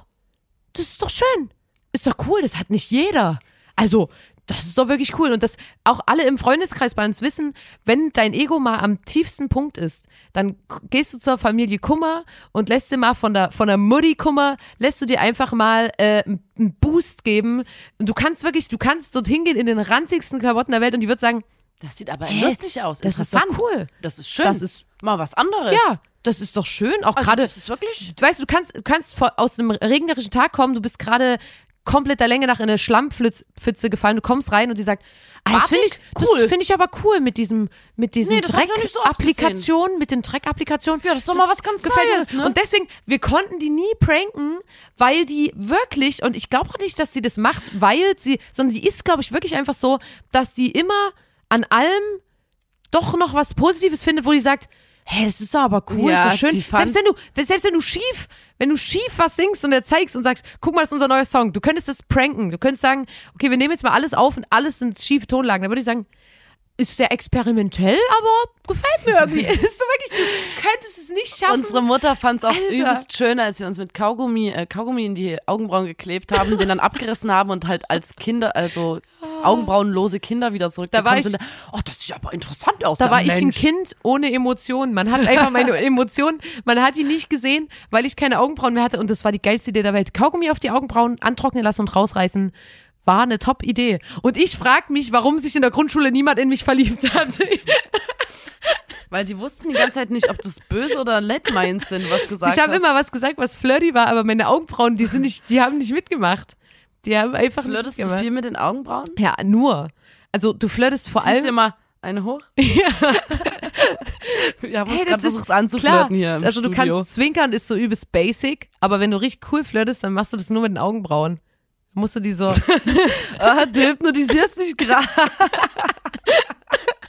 das ist doch schön. Ist doch cool, das hat nicht jeder. Also, das ist doch wirklich cool. Und das auch alle im Freundeskreis bei uns wissen, wenn dein Ego mal am tiefsten Punkt ist, dann gehst du zur Familie Kummer und lässt dir mal von der, von der Mutti Kummer, lässt du dir einfach mal äh, einen Boost geben. Und du kannst wirklich, du kannst dorthin gehen in den ranzigsten Klamotten der Welt und die wird sagen, Das sieht aber Hä? lustig aus. das ist doch cool. Das ist schön. Das ist- mal was anderes. Ja, das ist doch schön. Auch also gerade, das ist wirklich. du weißt, du kannst, kannst aus einem regnerischen Tag kommen, du bist gerade komplett der Länge nach in eine Schlammpfütze gefallen, du kommst rein und die sagt, ah, das finde ich? Cool. das finde ich aber cool mit diesem, mit diesen Nee, so Dreck-Applikationen, mit den Dreck-Applikationen. Ja, das ist doch mal was ganz gefällt Neues, ne? Und deswegen, wir konnten die nie pranken, weil die wirklich, und ich glaube auch nicht, dass sie das macht, weil sie, sondern die ist, glaube ich, wirklich einfach so, dass die immer an allem doch noch was Positives findet, wo die sagt, hey, das ist aber cool, Ja, ist doch schön. Selbst wenn du, selbst wenn du schief, wenn du schief was singst und er zeigst und sagst, guck mal, das ist unser neuer Song, du könntest das pranken, du könntest sagen, okay, wir nehmen jetzt mal alles auf und alles sind schiefe Tonlagen, dann würde ich sagen, ist der experimentell, aber gefällt mir irgendwie. ist so wirklich, du könntest es nicht schaffen. Unsere Mutter fand es auch Alter. übelst schön, als wir uns mit Kaugummi, äh, Kaugummi in die Augenbrauen geklebt haben, den dann abgerissen haben und halt als Kinder, also augenbrauenlose Kinder wieder zurückgekommen Da war ich- sind. Oh, das sieht aber interessant aus. Da war ich ein Mensch. Kind ohne Emotionen. Man hat einfach meine Emotionen, man hat die nicht gesehen, weil ich keine Augenbrauen mehr hatte. Und das war die geilste Idee der Welt. Kaugummi auf die Augenbrauen, antrocknen lassen und rausreißen. war eine Top-Idee. Und ich frage mich, warum sich in der Grundschule niemand in mich verliebt hat. Weil die wussten die ganze Zeit nicht, ob du es böse oder nett meinst, wenn du was gesagt ich habe hast. immer was gesagt, was flirty war, aber meine Augenbrauen, die sind nicht, die haben nicht mitggemacht. Die haben einfach Flirtest du viel mit den Augenbrauen? Ja, nur. Also du flirtest vor Ziehst dir allem. mal eine hoch? Wir haben uns Hey, gerade das ist versucht anzuflirten hier im also du Studio. kannst zwinkern, ist so übelst basic, aber wenn du richtig cool flirtest, dann machst du das nur mit den Augenbrauen. Dann musst du die so. Ah, du hypnotisierst dich gerade.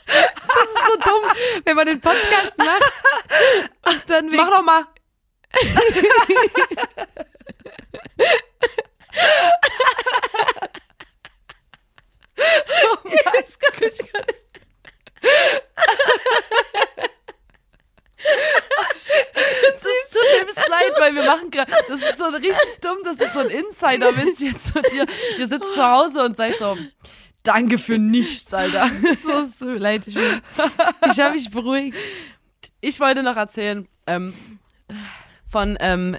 Das ist so dumm, wenn man den Podcast macht und dann Mach doch mal. Ich gar nicht. Das ist tut mir leid, weil wir machen gerade, das ist so richtig dumm, das ist so ein Insider-Witz jetzt von dir. Ihr sitzt zu Hause und seid so, danke für nichts, Alter. So, tut mir leid. Ich, bin- ich habe mich beruhigt. Ich wollte noch erzählen ähm, von ähm,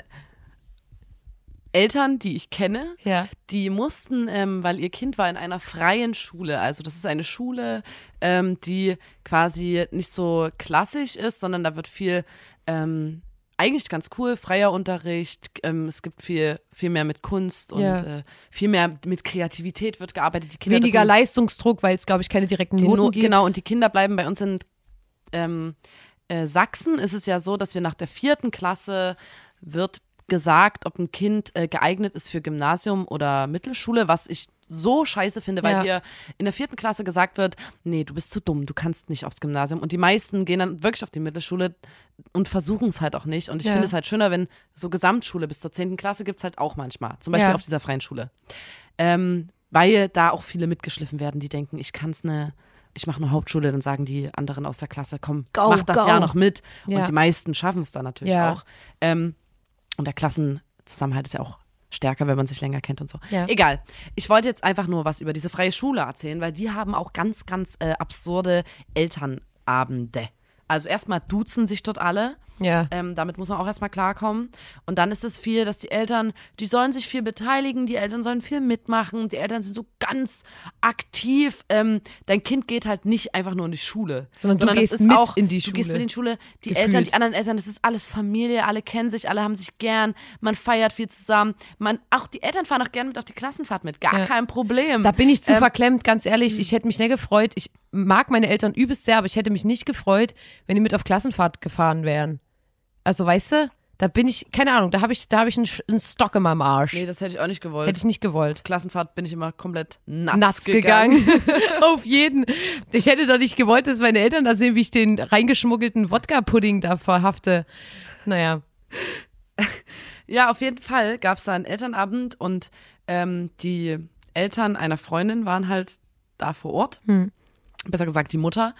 Eltern, die ich kenne, Ja. die mussten, ähm, weil ihr Kind war in einer freien Schule, also das ist eine Schule, ähm, die quasi nicht so klassisch ist, sondern da wird viel, ähm, eigentlich ganz cool, freier Unterricht, ähm, es gibt viel, viel mehr mit Kunst und Ja. äh, viel mehr mit Kreativität wird gearbeitet. Die Kinder Weniger dürfen- Leistungsdruck, weil es, glaube ich, keine direkten Noten No- gibt. Genau, und die Kinder bleiben bei uns in ähm, äh, Sachsen. Ist es ja so, dass wir nach der vierten Klasse wird gesagt, ob ein Kind äh, geeignet ist für Gymnasium oder Mittelschule, was ich so scheiße finde, weil Ja. dir in der vierten Klasse gesagt wird, nee, du bist zu dumm, du kannst nicht aufs Gymnasium. Und die meisten gehen dann wirklich auf die Mittelschule und versuchen es halt auch nicht. Und ich Ja. finde es halt schöner, wenn so Gesamtschule bis zur zehnten Klasse gibt's halt auch manchmal. Zum Beispiel Ja. auf dieser freien Schule. Ähm, weil da auch viele mitgeschliffen werden, die denken, ich kann's ne, ich mache eine Hauptschule, dann sagen die anderen aus der Klasse, komm, Go, mach das go. Jahr noch mit. Ja. Und die meisten schaffen es dann natürlich Ja. auch. Ähm, und der Klassenzusammenhalt ist ja auch stärker, wenn man sich länger kennt und so. Ja. Egal. Ich wollte jetzt einfach nur was über diese freie Schule erzählen, weil die haben auch ganz, ganz äh, absurde Elternabende. Also erstmal duzen sich dort alle. Ja. Ähm, damit muss man auch erstmal klarkommen. Und dann ist es viel, dass die Eltern, die sollen sich viel beteiligen, die Eltern sollen viel mitmachen, die Eltern sind so ganz aktiv. Ähm, dein Kind geht halt nicht einfach nur in die Schule. Sondern du das gehst ist mit auch, in die Du gehst Schule. mit in die Schule. Die Gefühlt. Eltern, die anderen Eltern, das ist alles Familie, alle kennen sich, alle haben sich gern, man feiert viel zusammen. Man, auch die Eltern fahren auch gern mit auf die Klassenfahrt mit, gar Ja. kein Problem. Da bin ich zu Ähm, verklemmt, ganz ehrlich. Ich hätte mich nicht gefreut. Ich mag meine Eltern übelst sehr, aber ich hätte mich nicht gefreut, wenn die mit auf Klassenfahrt gefahren wären. Also, weißt du, da bin ich, keine Ahnung, da habe ich, da habe ich einen, einen Stock in meinem Arsch. nee, das hätte ich auch nicht gewollt. hätte ich nicht gewollt. Klassenfahrt bin ich immer komplett nuts, Nuts gegangen. Auf jeden. Ich hätte doch nicht gewollt, dass meine Eltern da sehen, wie ich den reingeschmuggelten Wodka-Pudding da verhafte. Naja. Ja, auf jeden Fall gab es da einen Elternabend und ähm, die Eltern einer Freundin waren halt da vor Ort. Besser gesagt, die Mutter.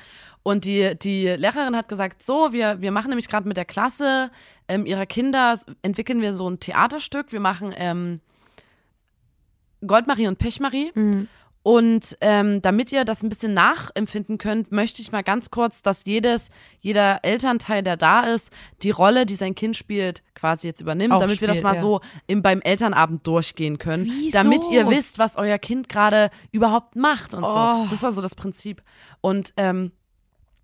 Und die, die Lehrerin hat gesagt, so, wir, wir machen nämlich gerade mit der Klasse ähm, ihrer Kinder, entwickeln wir so ein Theaterstück. Wir machen ähm, Goldmarie und Pechmarie. Und ähm, damit ihr das ein bisschen nachempfinden könnt, möchte ich mal ganz kurz, dass jedes, jeder Elternteil, der da ist, die Rolle, die sein Kind spielt, quasi jetzt übernimmt, Auch damit wir das spielt, mal ja. so im, beim Elternabend durchgehen können. Wieso? Damit ihr wisst, was euer Kind gerade überhaupt macht und Oh. so. Das war so das Prinzip. Und ähm,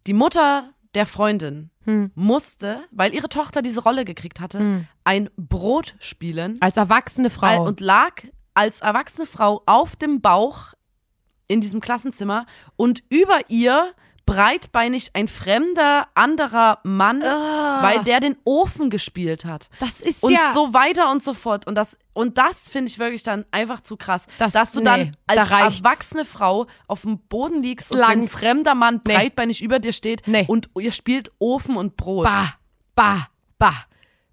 die Mutter der Freundin Hm. musste, weil ihre Tochter diese Rolle gekriegt hatte, ein Brot spielen Als erwachsene Frau. und lag als erwachsene Frau auf dem Bauch in diesem Klassenzimmer und über ihr breitbeinig ein fremder anderer Mann, weil der den Ofen gespielt hat. das ist Und ja. so weiter und so fort. Und das, und das finde ich wirklich dann einfach zu krass. Das- dass du nee, dann da als reicht's. erwachsene Frau auf dem Boden liegst und Slank. ein fremder Mann Nee. breitbeinig über dir steht Nee. und ihr spielt Ofen und Brot. Bah, bah, bah.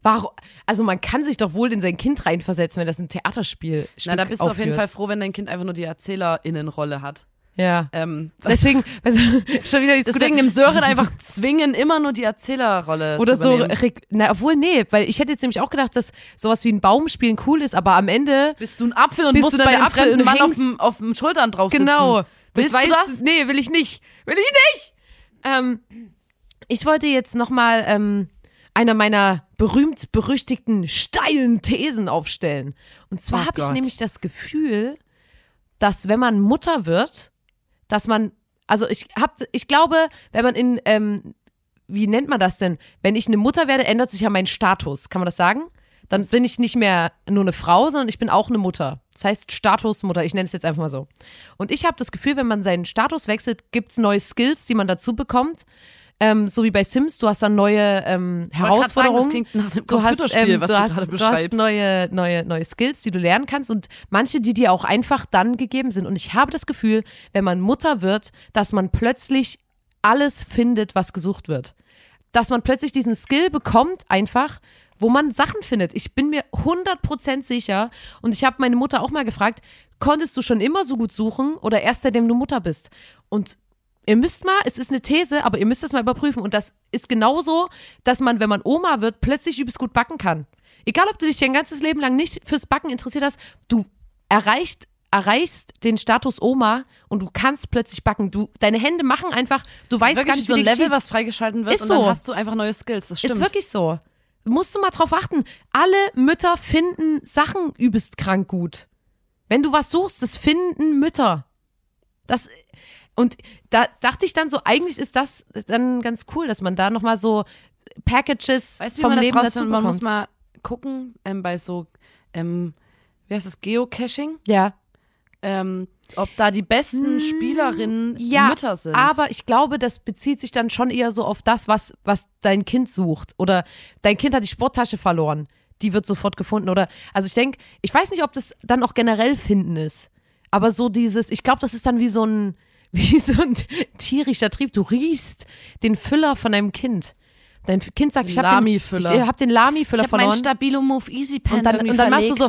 Warum? Also man kann sich doch wohl in sein Kind reinversetzen, wenn das ein Theaterspiel Na, da bist du auf jeden. Fall froh, wenn dein Kind einfach nur die ErzählerInnenrolle hat. Ja. Ähm, Deswegen, du, schon wieder wie Deswegen im Sören einfach zwingen, immer nur die Erzählerrolle oder zu so, na, obwohl, nee, weil ich hätte jetzt nämlich auch gedacht, dass sowas wie ein Baumspielen cool ist, aber am Ende, Bist du ein Apfel und Bist musst du bei dem Apfel und Mann auf dem, auf dem Schultern drauf sitzen. genau. Willst das du weiß, das? Nee, will ich nicht. Will ich nicht. Ähm, ich wollte jetzt nochmal ähm, einer meiner berühmt-berüchtigten steilen Thesen aufstellen. Und zwar Oh habe ich nämlich das Gefühl, dass wenn man Mutter wird, dass man, also ich hab, ich glaube, wenn man in, ähm, wie nennt man das denn? Wenn ich eine Mutter werde, ändert sich ja mein Status. Kann man das sagen? Dann bin ich nicht mehr nur eine Frau, sondern ich bin auch eine Mutter. Das heißt Statusmutter, ich nenne es jetzt einfach mal so. Und ich habe das Gefühl, wenn man seinen Status wechselt, gibt es neue Skills, die man dazu bekommt. Ähm, so wie bei Sims, du hast dann neue ähm, Herausforderungen. das klingt du hast, ähm, was du, du hast, gerade du hast neue, neue, neue Skills, die du lernen kannst und manche, die dir auch einfach dann gegeben sind. Und ich habe das Gefühl, wenn man Mutter wird, dass man plötzlich alles findet, was gesucht wird. Dass man plötzlich diesen Skill bekommt, einfach, wo man Sachen findet. Ich bin mir 100% sicher und ich habe meine Mutter auch mal gefragt, konntest du schon immer so gut suchen oder erst seitdem du Mutter bist? Und Ihr müsst mal, es ist eine These, aber ihr müsst das mal überprüfen. Und das ist genauso, dass man, wenn man Oma wird, plötzlich übelst gut backen kann. Egal, ob du dich dein ganzes Leben lang nicht fürs Backen interessiert hast, du erreicht, erreichst den Status Oma und du kannst plötzlich backen. Du, deine Hände machen einfach, du weißt Wirklich gar nicht, so wie ein Level, geschieht. was freigeschalten wird Ist und so. dann hast du einfach neue Skills. Das stimmt. Ist wirklich so. Musst du mal drauf achten. Alle Mütter finden Sachen übelst krank gut. Wenn du was suchst, das finden Mütter. Das und da dachte ich dann so, eigentlich ist das dann ganz cool, dass man da noch mal so Packages Weißt du, vom man das Leben dazu rausfindet? Man muss bekommt. mal gucken ähm, bei so, ähm, wie heißt das, Geocaching, Ja. ähm, ob da die besten Spielerinnen Mm, ja, Mütter sind. aber ich glaube, das bezieht sich dann schon eher so auf das, was, was dein Kind sucht. Oder dein Kind hat die Sporttasche verloren. Die wird sofort gefunden. Oder, also ich denke, ich weiß nicht, ob das dann auch generell finden ist. Aber so dieses, ich glaube, das ist dann wie so ein, wie so ein tierischer Trieb. Du riechst den Füller von deinem Kind. Dein Kind sagt, ich habe den, Lami-Füller. ich hab den Lami-Füller ich meinen verloren. Stabilo Move Easy Pen Und dann, irgendwie und dann machst du so.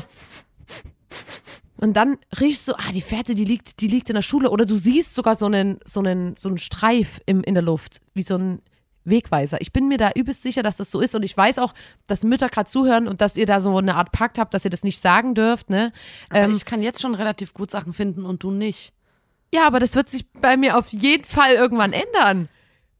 Und dann riechst du, ah, die Fährte, die liegt, die liegt in der Schule. Oder du siehst sogar so einen, so einen, so einen Streif im, in der Luft, wie so ein Wegweiser. Ich bin mir da übelst sicher, dass das so ist. Und ich weiß auch, dass Mütter gerade zuhören und dass ihr da so eine Art Pakt habt, dass ihr das nicht sagen dürft, ne? Aber Ähm, ich kann jetzt schon relativ gut Sachen finden und du nicht. Ja, aber das wird sich bei mir auf jeden Fall irgendwann ändern.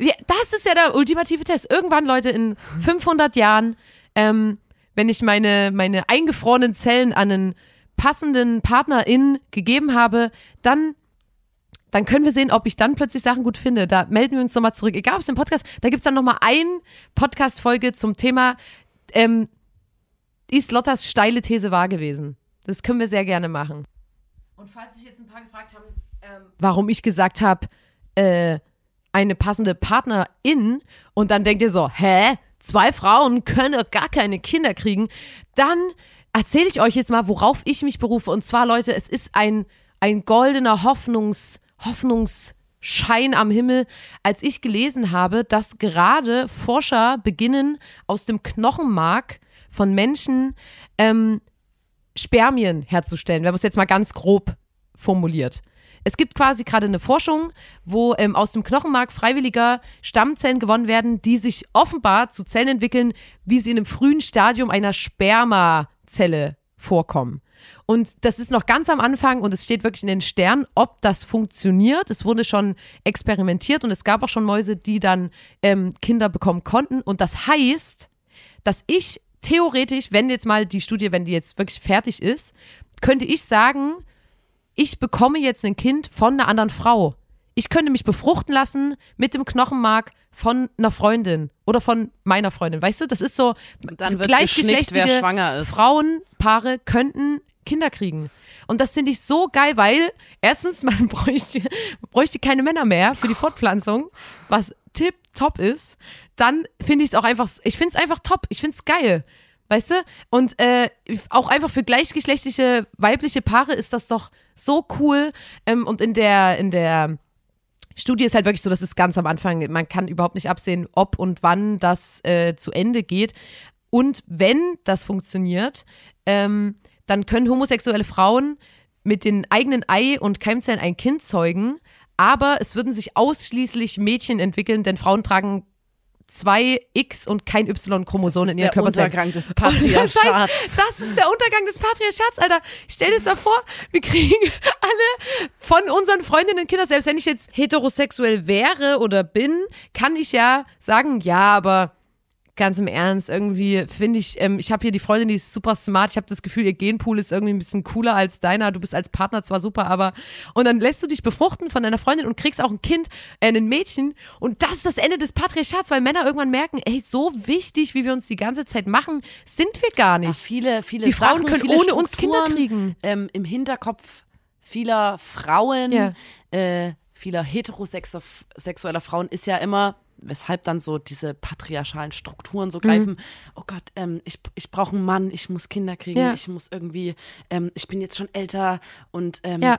Ja, das ist ja der ultimative Test. Irgendwann, Leute, in 500 Jahren, ähm, wenn ich meine, meine eingefrorenen Zellen an einen passenden Partnerin gegeben habe, dann, dann können wir sehen, ob ich dann plötzlich Sachen gut finde. Da melden wir uns nochmal zurück. Egal, ob es im Podcast, da gibt's dann nochmal eine Podcast-Folge zum Thema, ähm, ist Lottas steile These wahr gewesen? Das können wir sehr gerne machen. Und falls sich jetzt ein paar gefragt haben, warum ich gesagt habe, äh, eine passende Partnerin und dann denkt ihr so, hä? Zwei Frauen können gar keine Kinder kriegen. Dann erzähle ich euch jetzt mal, worauf ich mich berufe. Und zwar, Leute, es ist ein, ein goldener Hoffnungs, Hoffnungsschein am Himmel, als ich gelesen habe, dass gerade Forscher beginnen, aus dem Knochenmark von Menschen ähm, Spermien herzustellen, wenn man es jetzt mal ganz grob formuliert. Es gibt quasi gerade eine Forschung, wo ähm, aus dem Knochenmark freiwilliger Stammzellen gewonnen werden, die sich offenbar zu Zellen entwickeln, wie sie in einem frühen Stadium einer Spermazelle vorkommen. Und das ist noch ganz am Anfang und es steht wirklich in den Sternen, ob das funktioniert. Es wurde schon experimentiert und es gab auch schon Mäuse, die dann ähm, Kinder bekommen konnten. Und das heißt, dass ich theoretisch, wenn jetzt mal die Studie, wenn die jetzt wirklich fertig ist, könnte ich sagen, ich bekomme jetzt ein Kind von einer anderen Frau. Ich könnte mich befruchten lassen mit dem Knochenmark von einer Freundin oder von meiner Freundin. Weißt du, das ist so, ist. Frauenpaare könnten Kinder kriegen. Und das finde ich so geil, weil erstens, man bräuchte, bräuchte keine Männer mehr für die Fortpflanzung, was tip top ist. Dann finde ich es auch einfach, ich finde es einfach top. Ich finde es geil. Weißt du? Und äh, auch einfach für gleichgeschlechtliche weibliche Paare ist das doch so cool. Ähm, und in der, in der Studie ist halt wirklich so, dass es ganz am Anfang, man kann überhaupt nicht absehen, ob und wann das äh, zu Ende geht. Und wenn das funktioniert, ähm, dann können homosexuelle Frauen mit den eigenen Ei- und Keimzellen ein Kind zeugen, aber es würden sich ausschließlich Mädchen entwickeln, denn Frauen tragen zwei X und kein Y-Chromosom in ihren der Körperzellen. Untergang des Das, Patriarchats. heißt, das ist der Untergang des Patriarchats, Alter. Stell dir das mal vor, wir kriegen alle von unseren Freundinnen Kinder, selbst wenn ich jetzt heterosexuell wäre oder bin, kann ich ja sagen, ja, aber ganz im Ernst, irgendwie finde ich, ähm, ich habe hier die Freundin, die ist super smart. Ich habe das Gefühl, ihr Genpool ist irgendwie ein bisschen cooler als deiner. Du bist als Partner zwar super, aber und dann lässt du dich befruchten von deiner Freundin und kriegst auch ein Kind, äh, ein Mädchen. Und das ist das Ende des Patriarchats, weil Männer irgendwann merken, ey, so wichtig, wie wir uns die ganze Zeit machen, sind wir gar nicht. Ja, viele, viele Die Frauen Sachen, können ohne uns Kinder kriegen. Ähm, Im Hinterkopf vieler Frauen, Ja. äh, vieler heterosexueller Frauen ist ja immer, weshalb dann so diese patriarchalen Strukturen Mhm. so greifen. Oh Gott, ähm, ich, ich brauche einen Mann, ich muss Kinder kriegen, Ja. ich muss irgendwie, ähm, ich bin jetzt schon älter und ähm, Ja.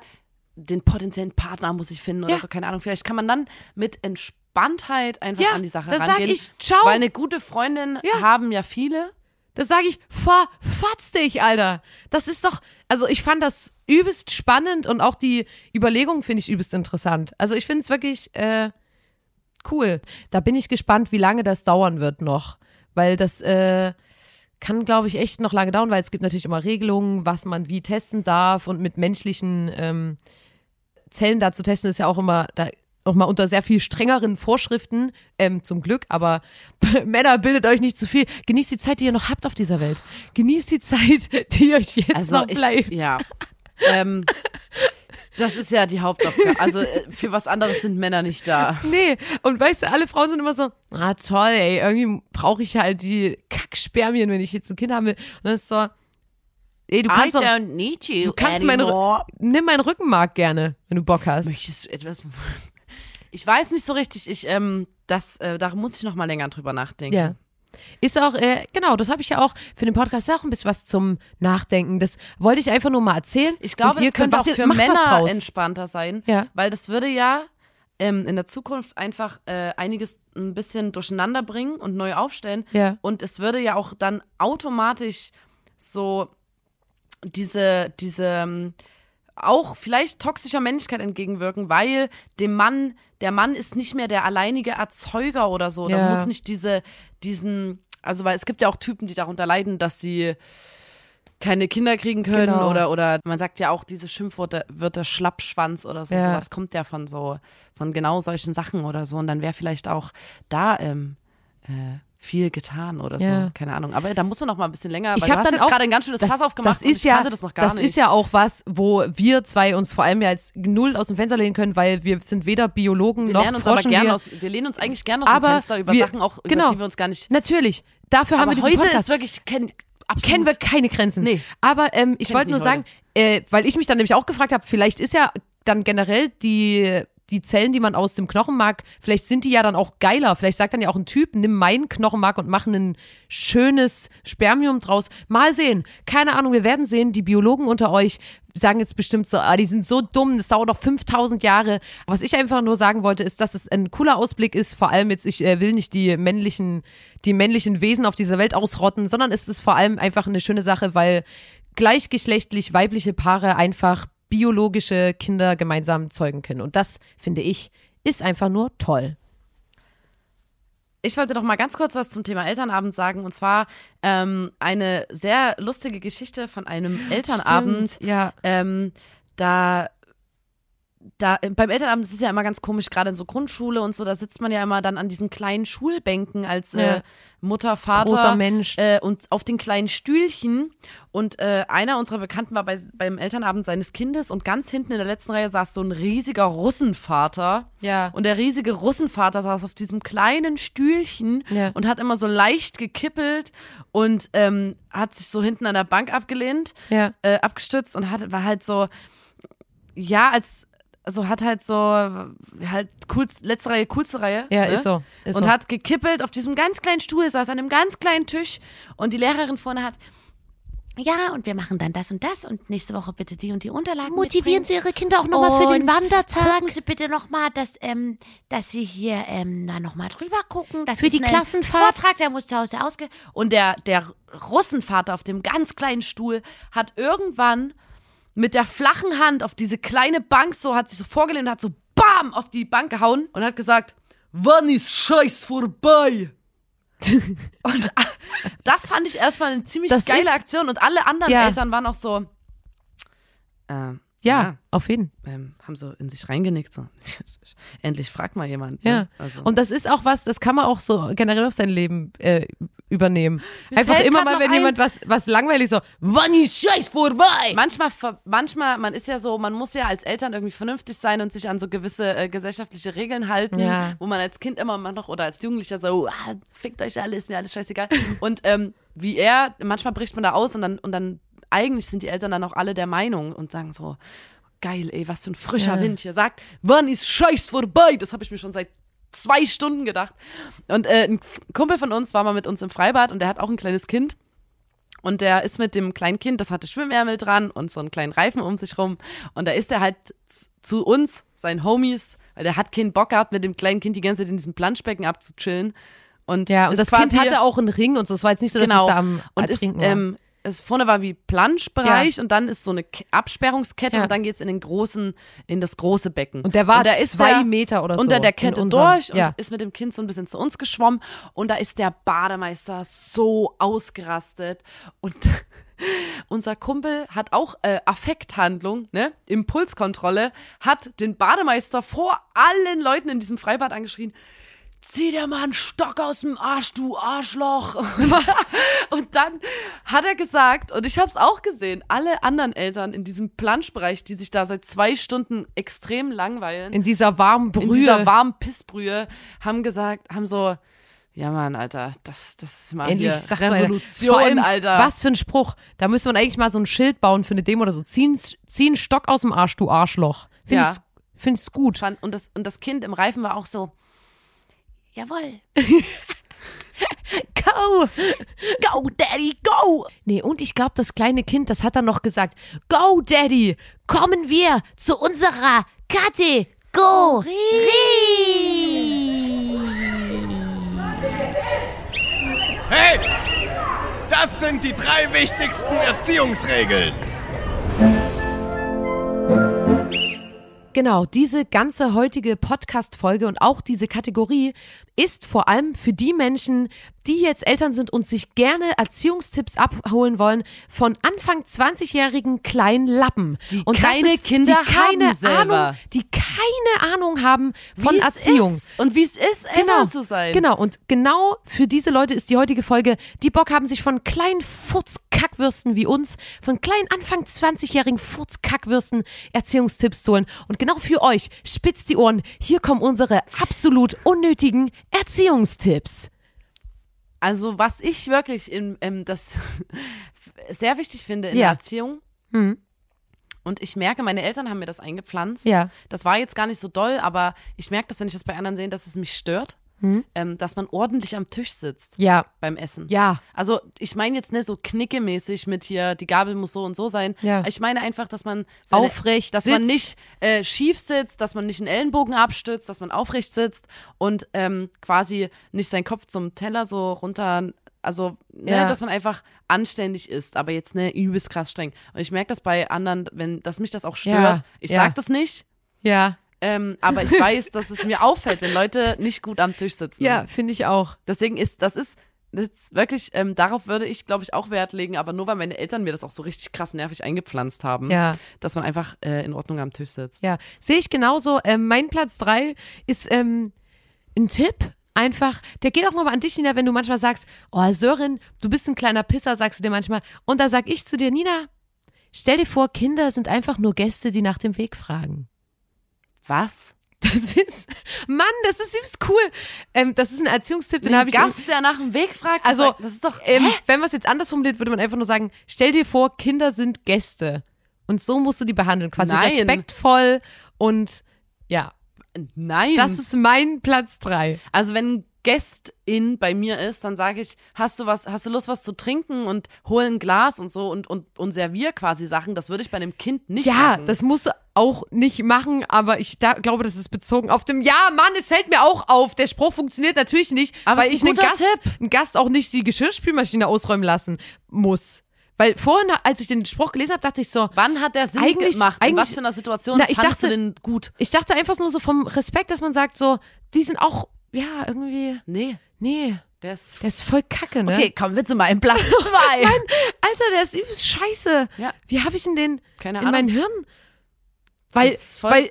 den potenziellen Partner muss ich finden oder Ja. so, keine Ahnung. Vielleicht kann man dann mit Entspanntheit einfach an die Sache das sag rangehen. ich, ciao. Weil eine gute Freundin haben ja viele. Das sage ich, verfatz dich, Alter. Das ist doch, also ich fand das übelst spannend und auch die Überlegung finde ich übelst interessant. Also ich finde es wirklich äh, cool. Da bin ich gespannt, wie lange das dauern wird noch, weil das äh, kann, glaube ich, echt noch lange dauern, weil es gibt natürlich immer Regelungen, was man wie testen darf und mit menschlichen ähm, Zellen da zu testen ist ja auch immer da nochmal unter sehr viel strengeren Vorschriften, ähm, zum Glück, aber Männer, bildet euch nicht zu viel. Genießt die Zeit, die ihr noch habt auf dieser Welt. Genießt die Zeit, die euch jetzt Also noch ich, bleibt. ja. ähm, das ist ja die Hauptaufgabe. Also äh, für was anderes sind Männer nicht da. Nee, und weißt du, alle Frauen sind immer so, ah toll, ey, irgendwie brauche ich halt die Kackspermien, wenn ich jetzt ein Kind haben will. Und dann ist so, ey, du kannst doch, need you du kannst anymore. nimm meinen Rückenmark gerne, wenn du Bock hast. Möchtest du etwas? Ich weiß nicht so richtig. Ich ähm, das äh, da muss ich noch mal länger drüber nachdenken. Ja. Ist auch, äh, genau, das habe ich ja auch für den Podcast auch ein bisschen was zum Nachdenken. Das wollte ich einfach nur mal erzählen. Ich glaube, es könnte könnt, auch für Männer entspannter sein, Ja. weil das würde ja ähm, in der Zukunft einfach äh, einiges ein bisschen durcheinander bringen und neu aufstellen. Ja. Und es würde ja auch dann automatisch so diese, diese ähm, auch vielleicht toxischer Männlichkeit entgegenwirken, weil dem Mann, der Mann ist nicht mehr der alleinige Erzeuger oder so. Da Ja. muss nicht diese, diesen, also weil es gibt ja auch Typen, die darunter leiden, dass sie keine Kinder kriegen können Genau. oder oder man sagt ja auch diese Schimpfworte wird der Schlappschwanz oder so Ja. sowas kommt ja von so von genau solchen Sachen oder so und dann wäre vielleicht auch da ähm, äh, viel getan oder so Ja. keine Ahnung aber da muss man noch mal ein bisschen länger Ich weil du hab hast dann auch- gerade ein ganz schönes Fass aufgemacht das ist ich ja, das noch gar das ist ja auch was, wo wir zwei uns vor allem ja als null aus dem Fenster lehnen können, weil wir sind weder Biologen wir noch lernen uns aber forschen gerne wir. aus wir lehnen uns eigentlich gerne aus Aber dem Fenster über wir- Sachen auch über genau. die wir uns gar nicht Natürlich, dafür haben aber wir diesen heute Podcast. ist wirklich kennen absolut kennen wir keine Grenzen. Nee. Aber ähm, ich wollte nur nicht sagen, äh, weil ich mich dann nämlich auch gefragt habe, vielleicht ist ja dann generell die die Zellen, die man aus dem Knochenmark, vielleicht sind die ja dann auch geiler. Vielleicht sagt dann ja auch ein Typ, nimm meinen Knochenmark und mach ein schönes Spermium draus. Mal sehen. Keine Ahnung, wir werden sehen. Die Biologen unter euch sagen jetzt bestimmt so, ah, die sind so dumm, das dauert noch 5000 Jahre. Was ich einfach nur sagen wollte, ist, dass es ein cooler Ausblick ist. Vor allem jetzt, ich äh, will nicht die männlichen, die männlichen Wesen auf dieser Welt ausrotten, sondern es ist vor allem einfach eine schöne Sache, weil gleichgeschlechtlich weibliche Paare einfach biologische Kinder gemeinsam zeugen können. Und das, finde ich, ist einfach nur toll. Ich wollte noch mal ganz kurz was zum Thema Elternabend sagen und zwar ähm, eine sehr lustige Geschichte von einem Elternabend. Stimmt, ja. Ähm, da da beim Elternabend ist es ja immer ganz komisch, gerade in so Grundschule und so, da sitzt man ja immer dann an diesen kleinen Schulbänken als äh, Ja. Mutter, Vater Großer Mensch. Äh, und auf den kleinen Stühlchen. Und äh, einer unserer Bekannten war bei, beim Elternabend seines Kindes und ganz hinten in der letzten Reihe saß so ein riesiger Russenvater. Ja. Und der riesige Russenvater saß auf diesem kleinen Stühlchen Ja. und hat immer so leicht gekippelt und ähm, hat sich so hinten an der Bank abgelehnt, Ja. äh, abgestützt und hat, war halt so, ja, als, also hat halt so, halt cool, letzte Reihe, coolste Reihe. Ja, ne? ist so. Ist und so. hat gekippelt auf diesem ganz kleinen Stuhl, saß an einem ganz kleinen Tisch und die Lehrerin vorne hat, Ja, und wir machen dann das und das und nächste Woche bitte die und die Unterlagen Motivieren mitbringen. Sie Ihre Kinder auch nochmal für den Wandertag. Gucken Sie bitte nochmal, dass, ähm, dass Sie hier ähm, da nochmal drüber gucken. Das Für die Klassenfahrt. Vortrag, der muss zu Hause ausge... Und der, der Russenvater auf dem ganz kleinen Stuhl hat irgendwann mit der flachen Hand auf diese kleine Bank so, hat sich so vorgelehnt und hat so BAM auf die Bank gehauen und hat gesagt, wann ist Scheiß vorbei? und ah, das fand ich erstmal eine ziemlich Das geile ist- Aktion und alle anderen Ja. Eltern waren auch so, äh, Ja, Ja. auf jeden ähm, haben so in sich reingenickt. So. Endlich fragt mal jemand. Ja. Ne? Also. Und das ist auch was, das kann man auch so generell auf sein Leben äh, übernehmen. Einfach fällt immer mal, wenn ein- jemand was, was langweilig so, wann ist Scheiß vorbei? manchmal, manchmal, man ist ja so, man muss ja als Eltern irgendwie vernünftig sein und sich an so gewisse äh, gesellschaftliche Regeln halten, Ja. wo man als Kind immer noch oder als Jugendlicher so, ah, fickt euch alle, ist mir alles scheißegal. und ähm, wie er, manchmal bricht man da aus und dann, und dann eigentlich sind die Eltern dann auch alle der Meinung und sagen so, geil, ey, was für ein frischer Ja. Wind hier. Sagt, wann ist Scheiß vorbei? Das habe ich mir schon seit zwei Stunden gedacht. Und äh, ein Kumpel von uns war mal mit uns im Freibad und der hat auch ein kleines Kind. Und der ist mit dem kleinen Kind, das hatte Schwimmärmel dran und so einen kleinen Reifen um sich rum. Und da ist er halt zu uns, seinen Homies, weil der hat keinen Bock gehabt, mit dem kleinen Kind die ganze Zeit in diesem Planschbecken abzuchillen. Und Ja, und das Kind hatte auch einen Ring und so. Es war jetzt nicht so, dass genau. es da am und ist, ähm, es vorne war wie Planschbereich und dann ist so eine Absperrungskette Ja. und dann geht's in den großen, in das große Becken. Und der war da ist zwei der Meter oder so. unter der Kette unserem- durch und ja. ist mit dem Kind so ein bisschen zu uns geschwommen und da ist der Bademeister so ausgerastet und unser Kumpel hat auch äh, Affekthandlung, ne? Impulskontrolle, hat den Bademeister vor allen Leuten in diesem Freibad angeschrien. Zieh dir mal einen Stock aus dem Arsch, du Arschloch. Und, dann hat er gesagt, und ich habe es auch gesehen, alle anderen Eltern in diesem Planschbereich, die sich da seit zwei Stunden extrem langweilen, In dieser warmen Brühe. in dieser warmen Pissbrühe, haben gesagt, haben so, ja Mann, Alter, das, das ist mal Endlich hier Revolution, allem, Alter. Was für ein Spruch. Da müsste man eigentlich mal so ein Schild bauen für eine Demo oder so. Zieh, einen- zieh einen Stock aus dem Arsch, du Arschloch. Finde Ja. ich find ich's gut. Und das, und das Kind im Reifen war auch so, Jawohl. Go! Go, Daddy, go! Nee, und ich glaube, das kleine Kind, das hat dann noch gesagt, Go, Daddy! Kommen wir zu unserer Kategorie. Hey! Das sind die drei wichtigsten Erziehungsregeln. Genau, diese ganze heutige Podcast-Folge und auch diese Kategorie ist vor allem für die Menschen, die jetzt Eltern sind und sich gerne Erziehungstipps abholen wollen von Anfang 20-jährigen kleinen Lappen. Die und keine ist, Kinder die keine haben selber. Ahnung, die keine Ahnung haben von wie es Erziehung. Ist und wie es ist, Eltern zu sein. Genau, und genau für diese Leute ist die heutige Folge, die Bock haben, sich von kleinen Furzkackwürsten wie uns, von kleinen Anfang 20-jährigen Furzkackwürsten Erziehungstipps zu holen. Und genau für euch, spitzt die Ohren, hier kommen unsere absolut unnötigen Erziehungstipps. Also was ich wirklich in, ähm, das sehr wichtig finde in Ja. der Erziehung. Hm. Und ich merke, meine Eltern haben mir das eingepflanzt. Ja. Das war jetzt gar nicht so doll, aber ich merke das, wenn ich das bei anderen sehe, dass es mich stört, ähm, dass man ordentlich am Tisch sitzt Hm. Ja, beim Essen. ja, Also ich meine jetzt nicht so knickemäßig mit hier, die Gabel muss so und so sein. Ja. Ich meine einfach, dass man seine, Aufrecht dass man sitzt. nicht äh, schief sitzt, dass man nicht einen Ellenbogen abstützt, dass man aufrecht sitzt und ähm, quasi nicht seinen Kopf zum Teller so runter, also ne, Ja. dass man einfach anständig ist, aber jetzt ne übelst krass streng. Und ich merke das bei anderen, wenn, dass mich das auch stört. Ja, Ich ja. sag das nicht. ja, Ähm, aber ich weiß, dass es mir auffällt, wenn Leute nicht gut am Tisch sitzen. ja, finde ich auch. Deswegen ist, das ist, das ist wirklich, ähm, darauf würde ich, glaube ich, auch Wert legen, aber nur weil meine Eltern mir das auch so richtig krass nervig eingepflanzt haben, Ja. dass man einfach äh, in Ordnung am Tisch sitzt. Ja, sehe ich genauso. Ähm, mein Platz drei ist ähm, ein Tipp. Einfach, der geht auch nochmal an dich, Nina, wenn du manchmal sagst, oh Sören, du bist ein kleiner Pisser, sagst du dir manchmal. Und da sag ich zu dir, Nina, stell dir vor, Kinder sind einfach nur Gäste, die nach dem Weg fragen. Was? Das ist, Mann, das ist süß cool. Ähm, das ist ein Erziehungstipp, den habe ich. Gast, der nach dem Weg fragt, Also, das- ist doch, ähm, wenn man es jetzt anders formuliert, würde man einfach nur sagen, stell dir vor, Kinder sind Gäste. Und so musst du die behandeln. Quasi Nein. respektvoll und ja, nein. das ist mein Platz drei. also wenn ein Gästin bei mir ist, dann sage ich, hast du was, hast du Lust, was zu trinken und hol ein Glas und so und, und, und servier quasi Sachen. Das würde ich bei einem Kind nicht Ja, machen. das musst du auch nicht machen, aber ich da, glaube, das ist bezogen auf dem. Ja, Mann, es fällt mir auch auf. Der Spruch funktioniert natürlich nicht, Aber weil ich ein einen Gast, Tipp. einen Gast auch nicht die Geschirrspülmaschine ausräumen lassen muss. Weil vorhin, als ich den Spruch gelesen habe, dachte ich so, Wann hat der Sinn Eigentlich- gemacht? In eigentlich- was für einer Situation Na, ich dachte- du den gut? ich dachte einfach nur so vom Respekt, dass man sagt so, die sind auch, ja, irgendwie, Nee, nee, der ist der ist voll kacke, ne? Okay, kommen wir zu meinem Platz zwei. Alter, der ist übelst scheiße. Ja. Wie habe ich denn den Keine in Ahnung. mein Hirn Weil, weil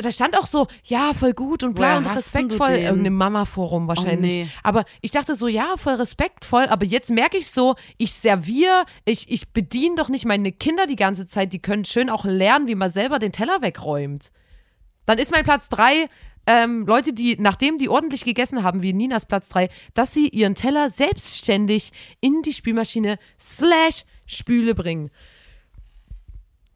da stand auch so, ja, voll gut und bla Woher und respektvoll. den? Irgendeinem Mama-Forum wahrscheinlich. nee. Aber ich dachte so, ja, voll respektvoll. Aber jetzt merke ich so, ich serviere, ich, ich bediene doch nicht meine Kinder die ganze Zeit. Die können schön auch lernen, wie man selber den Teller wegräumt. Dann ist mein Platz drei. Ähm, Leute, die, nachdem die ordentlich gegessen haben, wie Ninas Platz drei, dass sie ihren Teller selbstständig in die Spülmaschine slash Spüle bringen.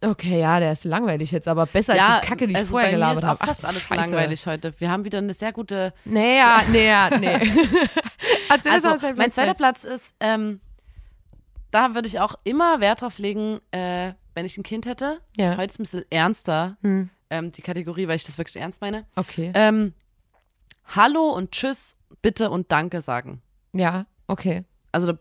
Okay, ja, der ist langweilig jetzt, aber besser als die Kacke, die ich also vorher bei mir gelabert habe. Ach, fast alles Scheiße. langweilig heute. Wir haben wieder eine sehr gute. Naja, naja, nee. Erzähl Also, deinem mein zweiter zwei. Platz ist, ähm, da würde ich auch immer Wert drauf legen, äh, wenn ich ein Kind hätte. Ja. Heute ist ein bisschen ernster, Hm. ähm, die Kategorie, weil ich das wirklich ernst meine. Okay. Ähm, Hallo und Tschüss, bitte und Danke sagen. Ja, okay. Also da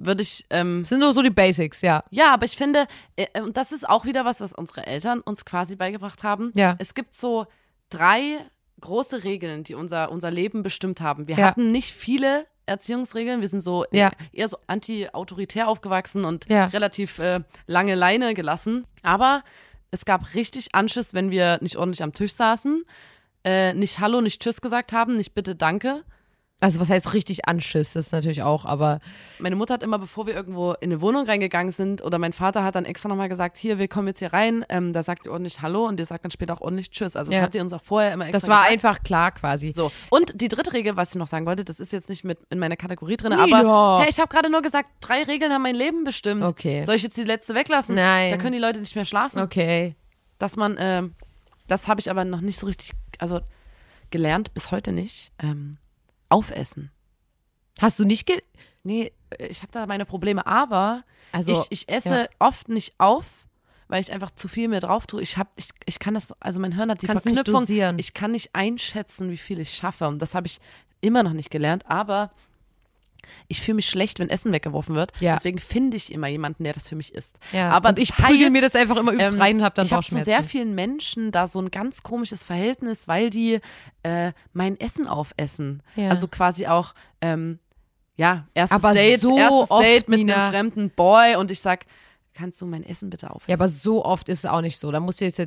würde ich, ähm, Das sind nur so die Basics, ja. ja, aber ich finde, äh, und das ist auch wieder was, was unsere Eltern uns quasi beigebracht haben. Ja. Es gibt so drei große Regeln, die unser, unser Leben bestimmt haben. Wir Ja. hatten nicht viele Erziehungsregeln. Wir sind so Ja. eher so anti-autoritär aufgewachsen und Ja. relativ äh, lange Leine gelassen. Aber es gab richtig Anschiss, wenn wir nicht ordentlich am Tisch saßen, äh, nicht Hallo, nicht Tschüss gesagt haben, nicht Bitte, Danke. Also was heißt richtig Anschiss, das ist natürlich auch, aber Meine Mutter hat immer, bevor wir irgendwo in eine Wohnung reingegangen sind, oder mein Vater hat dann extra nochmal gesagt, hier, wir kommen jetzt hier rein, ähm, da sagt ihr ordentlich Hallo und ihr sagt dann später auch ordentlich Tschüss. Also das Ja. habt ihr uns auch vorher immer extra das war gesagt. einfach klar quasi. So, und die dritte Regel, was ich noch sagen wollte, das ist jetzt nicht mit in meiner Kategorie drin, Nina. aber hey, ich habe gerade nur gesagt, drei Regeln haben mein Leben bestimmt. Okay. Soll ich jetzt die letzte weglassen? Nein. Da können die Leute nicht mehr schlafen. Okay. Dass man, ähm, das habe ich aber noch nicht so richtig, also gelernt, bis heute nicht, ähm, aufessen. Hast du nicht ge Nee, ich habe da meine Probleme, aber Also, ich, ich esse ja. oft nicht auf, weil ich einfach zu viel mir drauf tue. Ich hab, ich, ich kann das, also mein Hirn hat die Kannst nicht Verknüpfung. Ich kann nicht einschätzen, wie viel ich schaffe. Und das habe ich immer noch nicht gelernt, aber ich fühle mich schlecht, wenn Essen weggeworfen wird. Ja. Deswegen finde ich immer jemanden, der das für mich isst. Ja. Aber und ich prügel heißt, mir das einfach immer übelst ähm, rein und hab dann Ich habe zu sehr vielen Menschen da so ein ganz komisches Verhältnis, weil die äh, mein Essen aufessen. Ja. Also quasi auch, ähm, ja, erstes Aber Date, so erstes oft, Date mit Nina. einem fremden Boy und ich sag, kannst du mein Essen bitte aufessen? Ja, aber so oft ist es auch nicht so. Da musst du jetzt,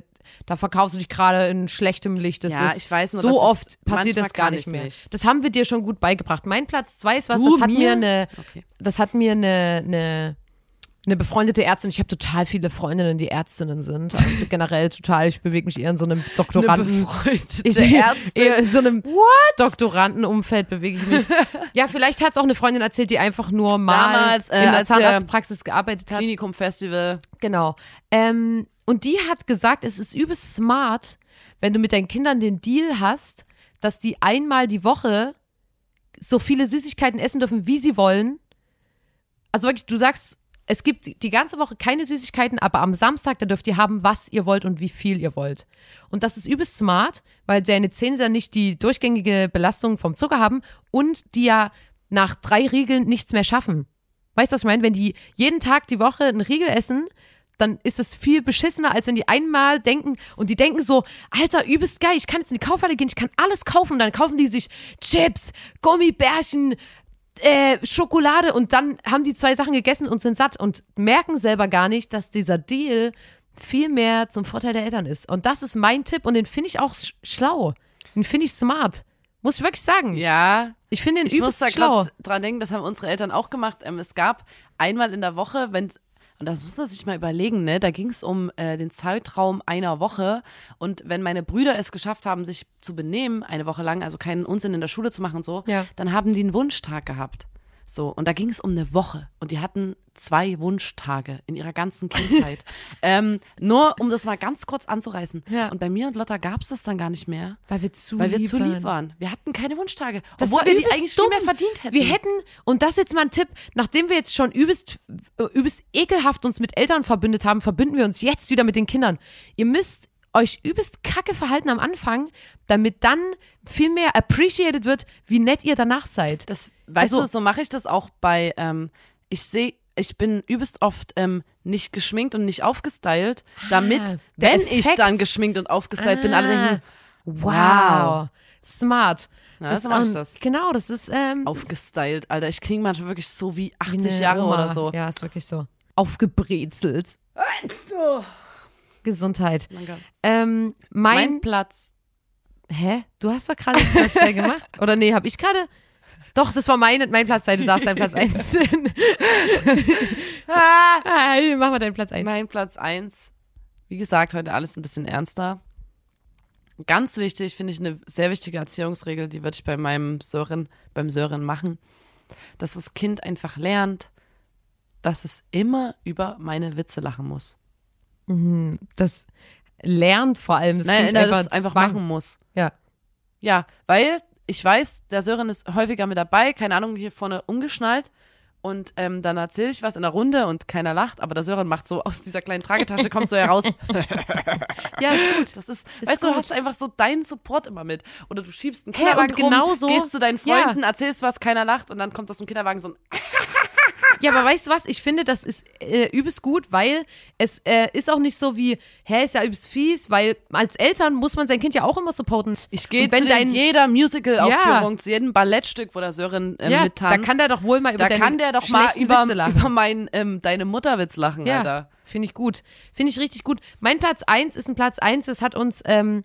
da verkaufst du dich gerade in schlechtem Licht. Das Ja, ist, ich weiß nur, so oft passiert das gar nicht mehr. nicht. Das haben wir dir schon gut beigebracht. Mein Platz zwei ist was, Du das hat mir mir? eine, Okay. das hat mir eine, eine, eine befreundete Ärztin. Ich habe total viele Freundinnen, die Ärztinnen sind. Also generell total. Ich bewege mich eher in so einem Doktoranden. befreundete ich, Ärztin. Eher in so einem Doktorandenumfeld bewege ich mich. ja, vielleicht hat es auch eine Freundin erzählt, die einfach nur mal Damals, äh, in der Zahnarztpraxis gearbeitet hat. Klinikum Festival. Genau. Ähm, und die hat gesagt, es ist übelst smart, wenn du mit deinen Kindern den Deal hast, dass die einmal die Woche so viele Süßigkeiten essen dürfen, wie sie wollen. Also wirklich, du sagst, es gibt die ganze Woche keine Süßigkeiten, aber am Samstag, da dürft ihr haben, was ihr wollt und wie viel ihr wollt. Und das ist übelst smart, weil deine Zähne dann nicht die durchgängige Belastung vom Zucker haben und die ja nach drei Riegeln nichts mehr schaffen. Weißt du, was ich meine? Wenn die jeden Tag die Woche einen Riegel essen, dann ist es viel beschissener, als wenn die einmal denken und die denken so, Alter, übelst geil, ich kann jetzt in die Kaufhalle gehen, ich kann alles kaufen. Und dann kaufen die sich Chips, Gummibärchen, äh, Schokolade und dann haben die zwei Sachen gegessen und sind satt und merken selber gar nicht, dass dieser Deal viel mehr zum Vorteil der Eltern ist. Und das ist mein Tipp und den finde ich auch sch schlau. Den finde ich smart. Muss ich wirklich sagen. Ja, Ich finde den ich muss übelst da schlau. dran denken, das haben unsere Eltern auch gemacht. Ähm, es gab einmal in der Woche, wenn und das muss man sich mal überlegen, ne? Da ging es um äh, den Zeitraum einer Woche. Und wenn meine Brüder es geschafft haben, sich zu benehmen, eine Woche lang, also keinen Unsinn in der Schule zu machen und so, Ja. dann haben die einen Wunschtag gehabt. So, und da ging es um eine Woche. Und die hatten zwei Wunschtage in ihrer ganzen Kindheit. ähm, nur um das mal ganz kurz anzureißen. Ja. Und bei mir und Lotta gab es das dann gar nicht mehr. Weil wir zu Weil wir lieb zu waren. lieb waren. Wir hatten keine Wunschtage. Das obwohl wir die eigentlich dumm. viel mehr verdient hätten. Wir hätten, und das ist jetzt mal ein Tipp, nachdem wir jetzt schon übelst, äh, übelst ekelhaft uns mit Eltern verbündet haben, verbünden wir uns jetzt wieder mit den Kindern. Ihr müsst euch übelst kacke verhalten am Anfang, damit dann viel mehr appreciated wird, wie nett ihr danach seid. das, weißt Also- du, so mache ich das auch bei, ähm, ich sehe, ich bin übelst oft ähm, nicht geschminkt und nicht aufgestylt, damit, Ah, wenn ich Effekt. dann geschminkt und aufgestylt bin, alle Ah. denken, wow. Smart. Ja, so mach ich ähm, das. Genau, das ist ähm, aufgestylt, Alter. Ich klinge manchmal wirklich so wie 80 eine Jahre Oma. oder so. Ja, ist wirklich so. Aufgebrezelt. Gesundheit. Danke. Ähm, mein, Mein Platz. Hä? Du hast doch gerade Platz 2 gemacht? Oder nee, hab ich gerade? Doch, das war mein, mein Platz 2. Du darfst deinen Platz 1 nennen. ah, mach mal deinen Platz 1. Mein Platz eins. Wie gesagt, heute alles ein bisschen ernster. Ganz wichtig, finde ich eine sehr wichtige Erziehungsregel, die würde ich bei meinem Sören, beim Sören machen, dass das Kind einfach lernt, dass es immer über meine Witze lachen muss. Das lernt vor allem das Nein, Kind das einfach, einfach Zwang. machen muss. Ja. Ja, weil ich weiß, der Sören ist häufiger mit dabei, keine Ahnung, hier vorne umgeschnallt. Und ähm, dann erzähle ich was in der Runde und keiner lacht, aber der Sören macht so aus dieser kleinen Tragetasche, kommt so heraus. Ja, ist gut. Das ist, Ist weißt du, gut. du hast einfach so deinen Support immer mit. Oder du schiebst einen Kinderwagen genauso- rum, gehst zu deinen Ja. Freunden, erzählst was, keiner lacht und dann kommt aus dem Kinderwagen so ein Ja, aber weißt du was? Ich finde, das ist äh, übelst gut, weil es äh, ist auch nicht so wie, hä, ist ja übelst fies, weil als Eltern muss man sein Kind ja auch immer supporten. Ich gehe zu dein- jeder Musical-Aufführung, Ja. zu jedem Ballettstück, wo der Sören ähm, ja, mittanzt. da kann der doch wohl mal über da kann der doch mal über, über meinen, ähm, deine Mutterwitz lachen, Ja, Alter. finde ich gut. Finde ich richtig gut. Mein Platz 1 ist ein Platz 1, das hat uns, ähm,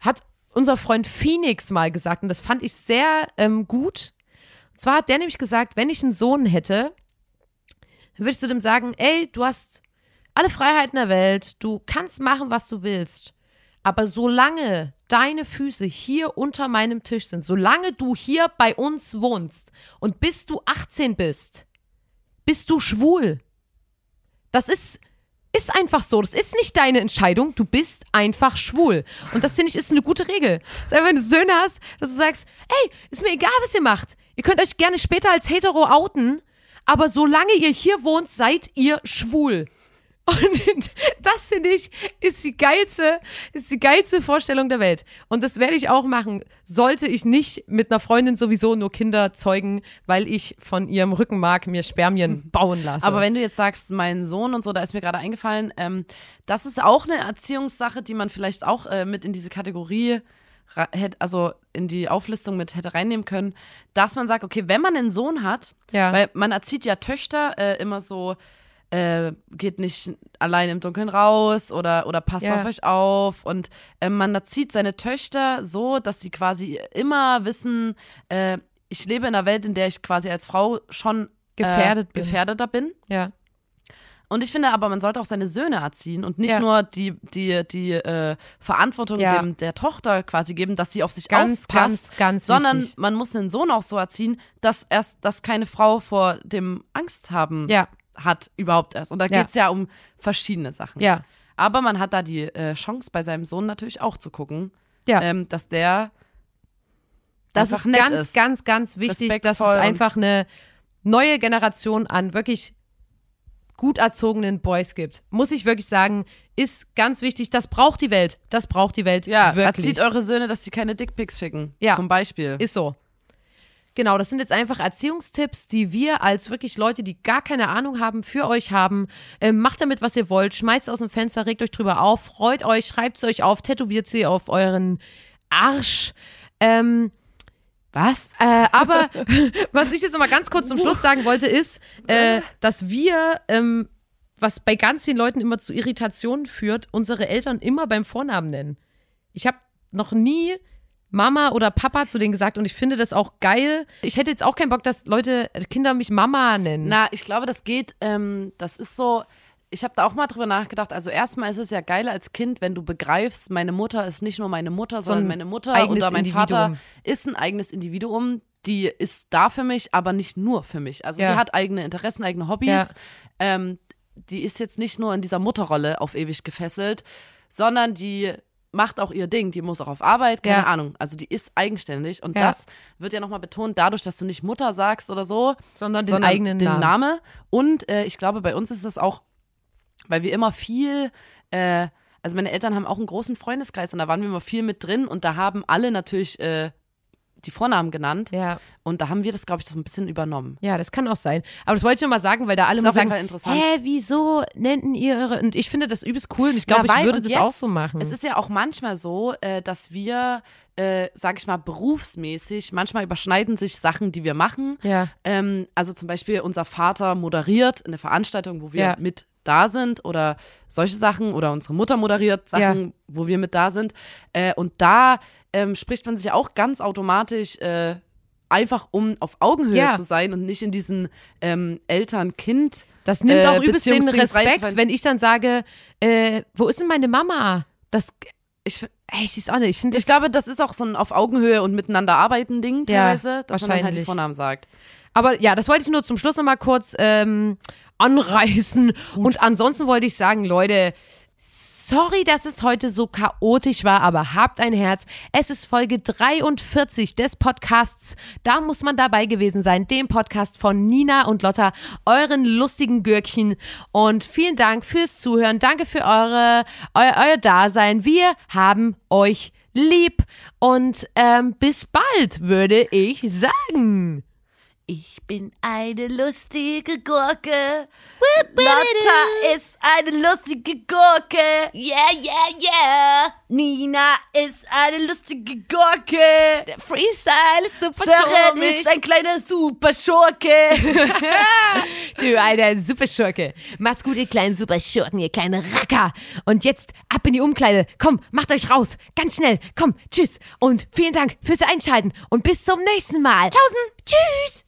hat unser Freund Phoenix mal gesagt und das fand ich sehr ähm, gut. Und zwar hat der nämlich gesagt, wenn ich einen Sohn hätte, dann würde ich zu dem sagen, ey, du hast alle Freiheiten der Welt, du kannst machen, was du willst. Aber solange deine Füße hier unter meinem Tisch sind, solange du hier bei uns wohnst und bis du 18 bist, bist du schwul. Das ist, ist einfach so. Das ist nicht deine Entscheidung. Du bist einfach schwul. Und das finde ich ist eine gute Regel. Das ist wenn du Söhne hast, dass du sagst, ey, ist mir egal, was ihr macht. Ihr könnt euch gerne später als hetero outen, aber solange ihr hier wohnt, seid ihr schwul. Und das finde ich ist die geilste, ist die geilste Vorstellung der Welt. Und das werde ich auch machen. Sollte ich nicht mit einer Freundin sowieso nur Kinder zeugen, weil ich von ihrem Rückenmark mir Spermien bauen lasse. Aber wenn du jetzt sagst, mein Sohn und so, da ist mir gerade eingefallen, ähm, das ist auch eine Erziehungssache, die man vielleicht auch äh, mit in diese Kategorie, also in die Auflistung mit hätte reinnehmen können, dass man sagt, okay, wenn man einen Sohn hat, Ja. weil man erzieht ja Töchter äh, immer so, äh, geht nicht allein im Dunkeln raus oder, oder passt Ja. auf euch auf. Und äh, man erzieht seine Töchter so, dass sie quasi immer wissen, äh, ich lebe in einer Welt, in der ich quasi als Frau schon Gefährdet äh, bin. gefährdeter bin. ja. Und ich finde aber, man sollte auch seine Söhne erziehen und nicht Ja. nur die, die, die äh, Verantwortung Ja. dem, der Tochter quasi geben, dass sie auf sich Ganz, aufpasst, ganz, ganz sondern wichtig. man muss den Sohn auch so erziehen, dass erst, dass keine Frau vor dem Angst haben Ja. hat überhaupt erst. Und da geht's ja um verschiedene Sachen. Ja. Aber man hat da die äh, Chance bei seinem Sohn natürlich auch zu gucken, Ja. ähm, dass der Das ist ganz, ist. ganz, ganz wichtig, dass es einfach eine neue Generation an wirklich gut erzogenen Boys gibt. Muss ich wirklich sagen, ist ganz wichtig. Das braucht die Welt. Das braucht die Welt ja, wirklich. erzieht eure Söhne, dass sie keine Dickpics schicken. Ja. Zum Beispiel. Ist so. Genau, das sind jetzt einfach Erziehungstipps, die wir als wirklich Leute, die gar keine Ahnung haben, für euch haben. Ähm, macht damit, was ihr wollt, schmeißt aus dem Fenster, regt euch drüber auf, freut euch, schreibt sie euch auf, tätowiert sie auf euren Arsch. Ähm, Was? äh, aber was ich jetzt noch mal ganz kurz zum Schluss sagen wollte, ist, äh, dass wir, ähm, was bei ganz vielen Leuten immer zu Irritationen führt, unsere Eltern immer beim Vornamen nennen. Ich habe noch nie Mama oder Papa zu denen gesagt und ich finde das auch geil. Ich hätte jetzt auch keinen Bock, dass Leute, Kinder mich Mama nennen. Na, ich glaube, das geht, ähm, das ist so, ich habe da auch mal drüber nachgedacht. Also erstmal ist es ja geil als Kind, wenn du begreifst, meine Mutter ist nicht nur meine Mutter, sondern ein meine Mutter oder mein Vater Individuum. ist ein eigenes Individuum. Die ist da für mich, aber nicht nur für mich. Also Ja. die hat eigene Interessen, eigene Hobbys. Ja. Ähm, die ist jetzt nicht nur in dieser Mutterrolle auf ewig gefesselt, sondern die macht auch ihr Ding, die muss auch auf Arbeit, keine Ja. Ahnung. Also die ist eigenständig und Ja. das wird ja nochmal betont, dadurch, dass du nicht Mutter sagst oder so, Sondern den sondern eigenen den Namen. Name. Und äh, ich glaube, bei uns ist es auch, weil wir immer viel, äh, also meine Eltern haben auch einen großen Freundeskreis und da waren wir immer viel mit drin und da haben alle natürlich äh, die Vornamen genannt. Ja. Und da haben wir das, glaube ich, so ein bisschen übernommen. Ja, das kann auch sein. Aber das wollte ich nur mal sagen, weil da alle Ist mal sagen, Fall interessant. hä, wieso nennten ihr eure... Und ich finde das übelst cool und ich glaube, Ja, ich würde das jetzt, auch so machen. Es ist ja auch manchmal so, äh, dass wir, äh, sag ich mal, berufsmäßig, manchmal überschneiden sich Sachen, die wir machen. Ja. Ähm, also zum Beispiel unser Vater moderiert eine Veranstaltung, wo wir Ja. mit da sind oder solche Sachen oder unsere Mutter moderiert Sachen, wo wir mit da sind. Äh, und da ähm, spricht man sich auch ganz automatisch äh, einfach um auf Augenhöhe Ja. zu sein und nicht in diesen ähm, Eltern-Kind. Das nimmt äh, auch übelst den Respekt, wenn ich dann sage, äh, wo ist denn meine Mama? Das, Ich, ey, ich weiß auch nicht. Ich, ich glaube, das ist auch so ein auf Augenhöhe und miteinander arbeiten Ding Ja, teilweise, dass man halt die. Vornamen sagt. Aber ja, das wollte ich nur zum Schluss nochmal kurz ähm, anreißen. Und ansonsten wollte ich sagen, Leute, sorry, dass es heute so chaotisch war, aber habt ein Herz. Es ist Folge 43 des Podcasts. Da muss man dabei gewesen sein, dem Podcast von Nina und Lotta, euren lustigen Gürkchen. Und vielen Dank fürs Zuhören. Danke für eure, eu, euer Dasein. Wir haben euch lieb. Und ähm, bis bald, würde ich sagen. Ich bin eine lustige Gurke. Lotta ist eine lustige Gurke. Yeah, yeah, yeah. Nina ist eine lustige Gurke. Der Freestyle ist super Sören komisch. ist ein kleiner Superschurke. du alter Superschurke. Macht's gut, ihr kleinen Superschurken, ihr kleine Racker. Und jetzt ab in die Umkleide. Komm, macht euch raus. Ganz schnell. Komm, tschüss. Und vielen Dank fürs Einschalten. Und bis zum nächsten Mal. Tschaußen. Tschüss.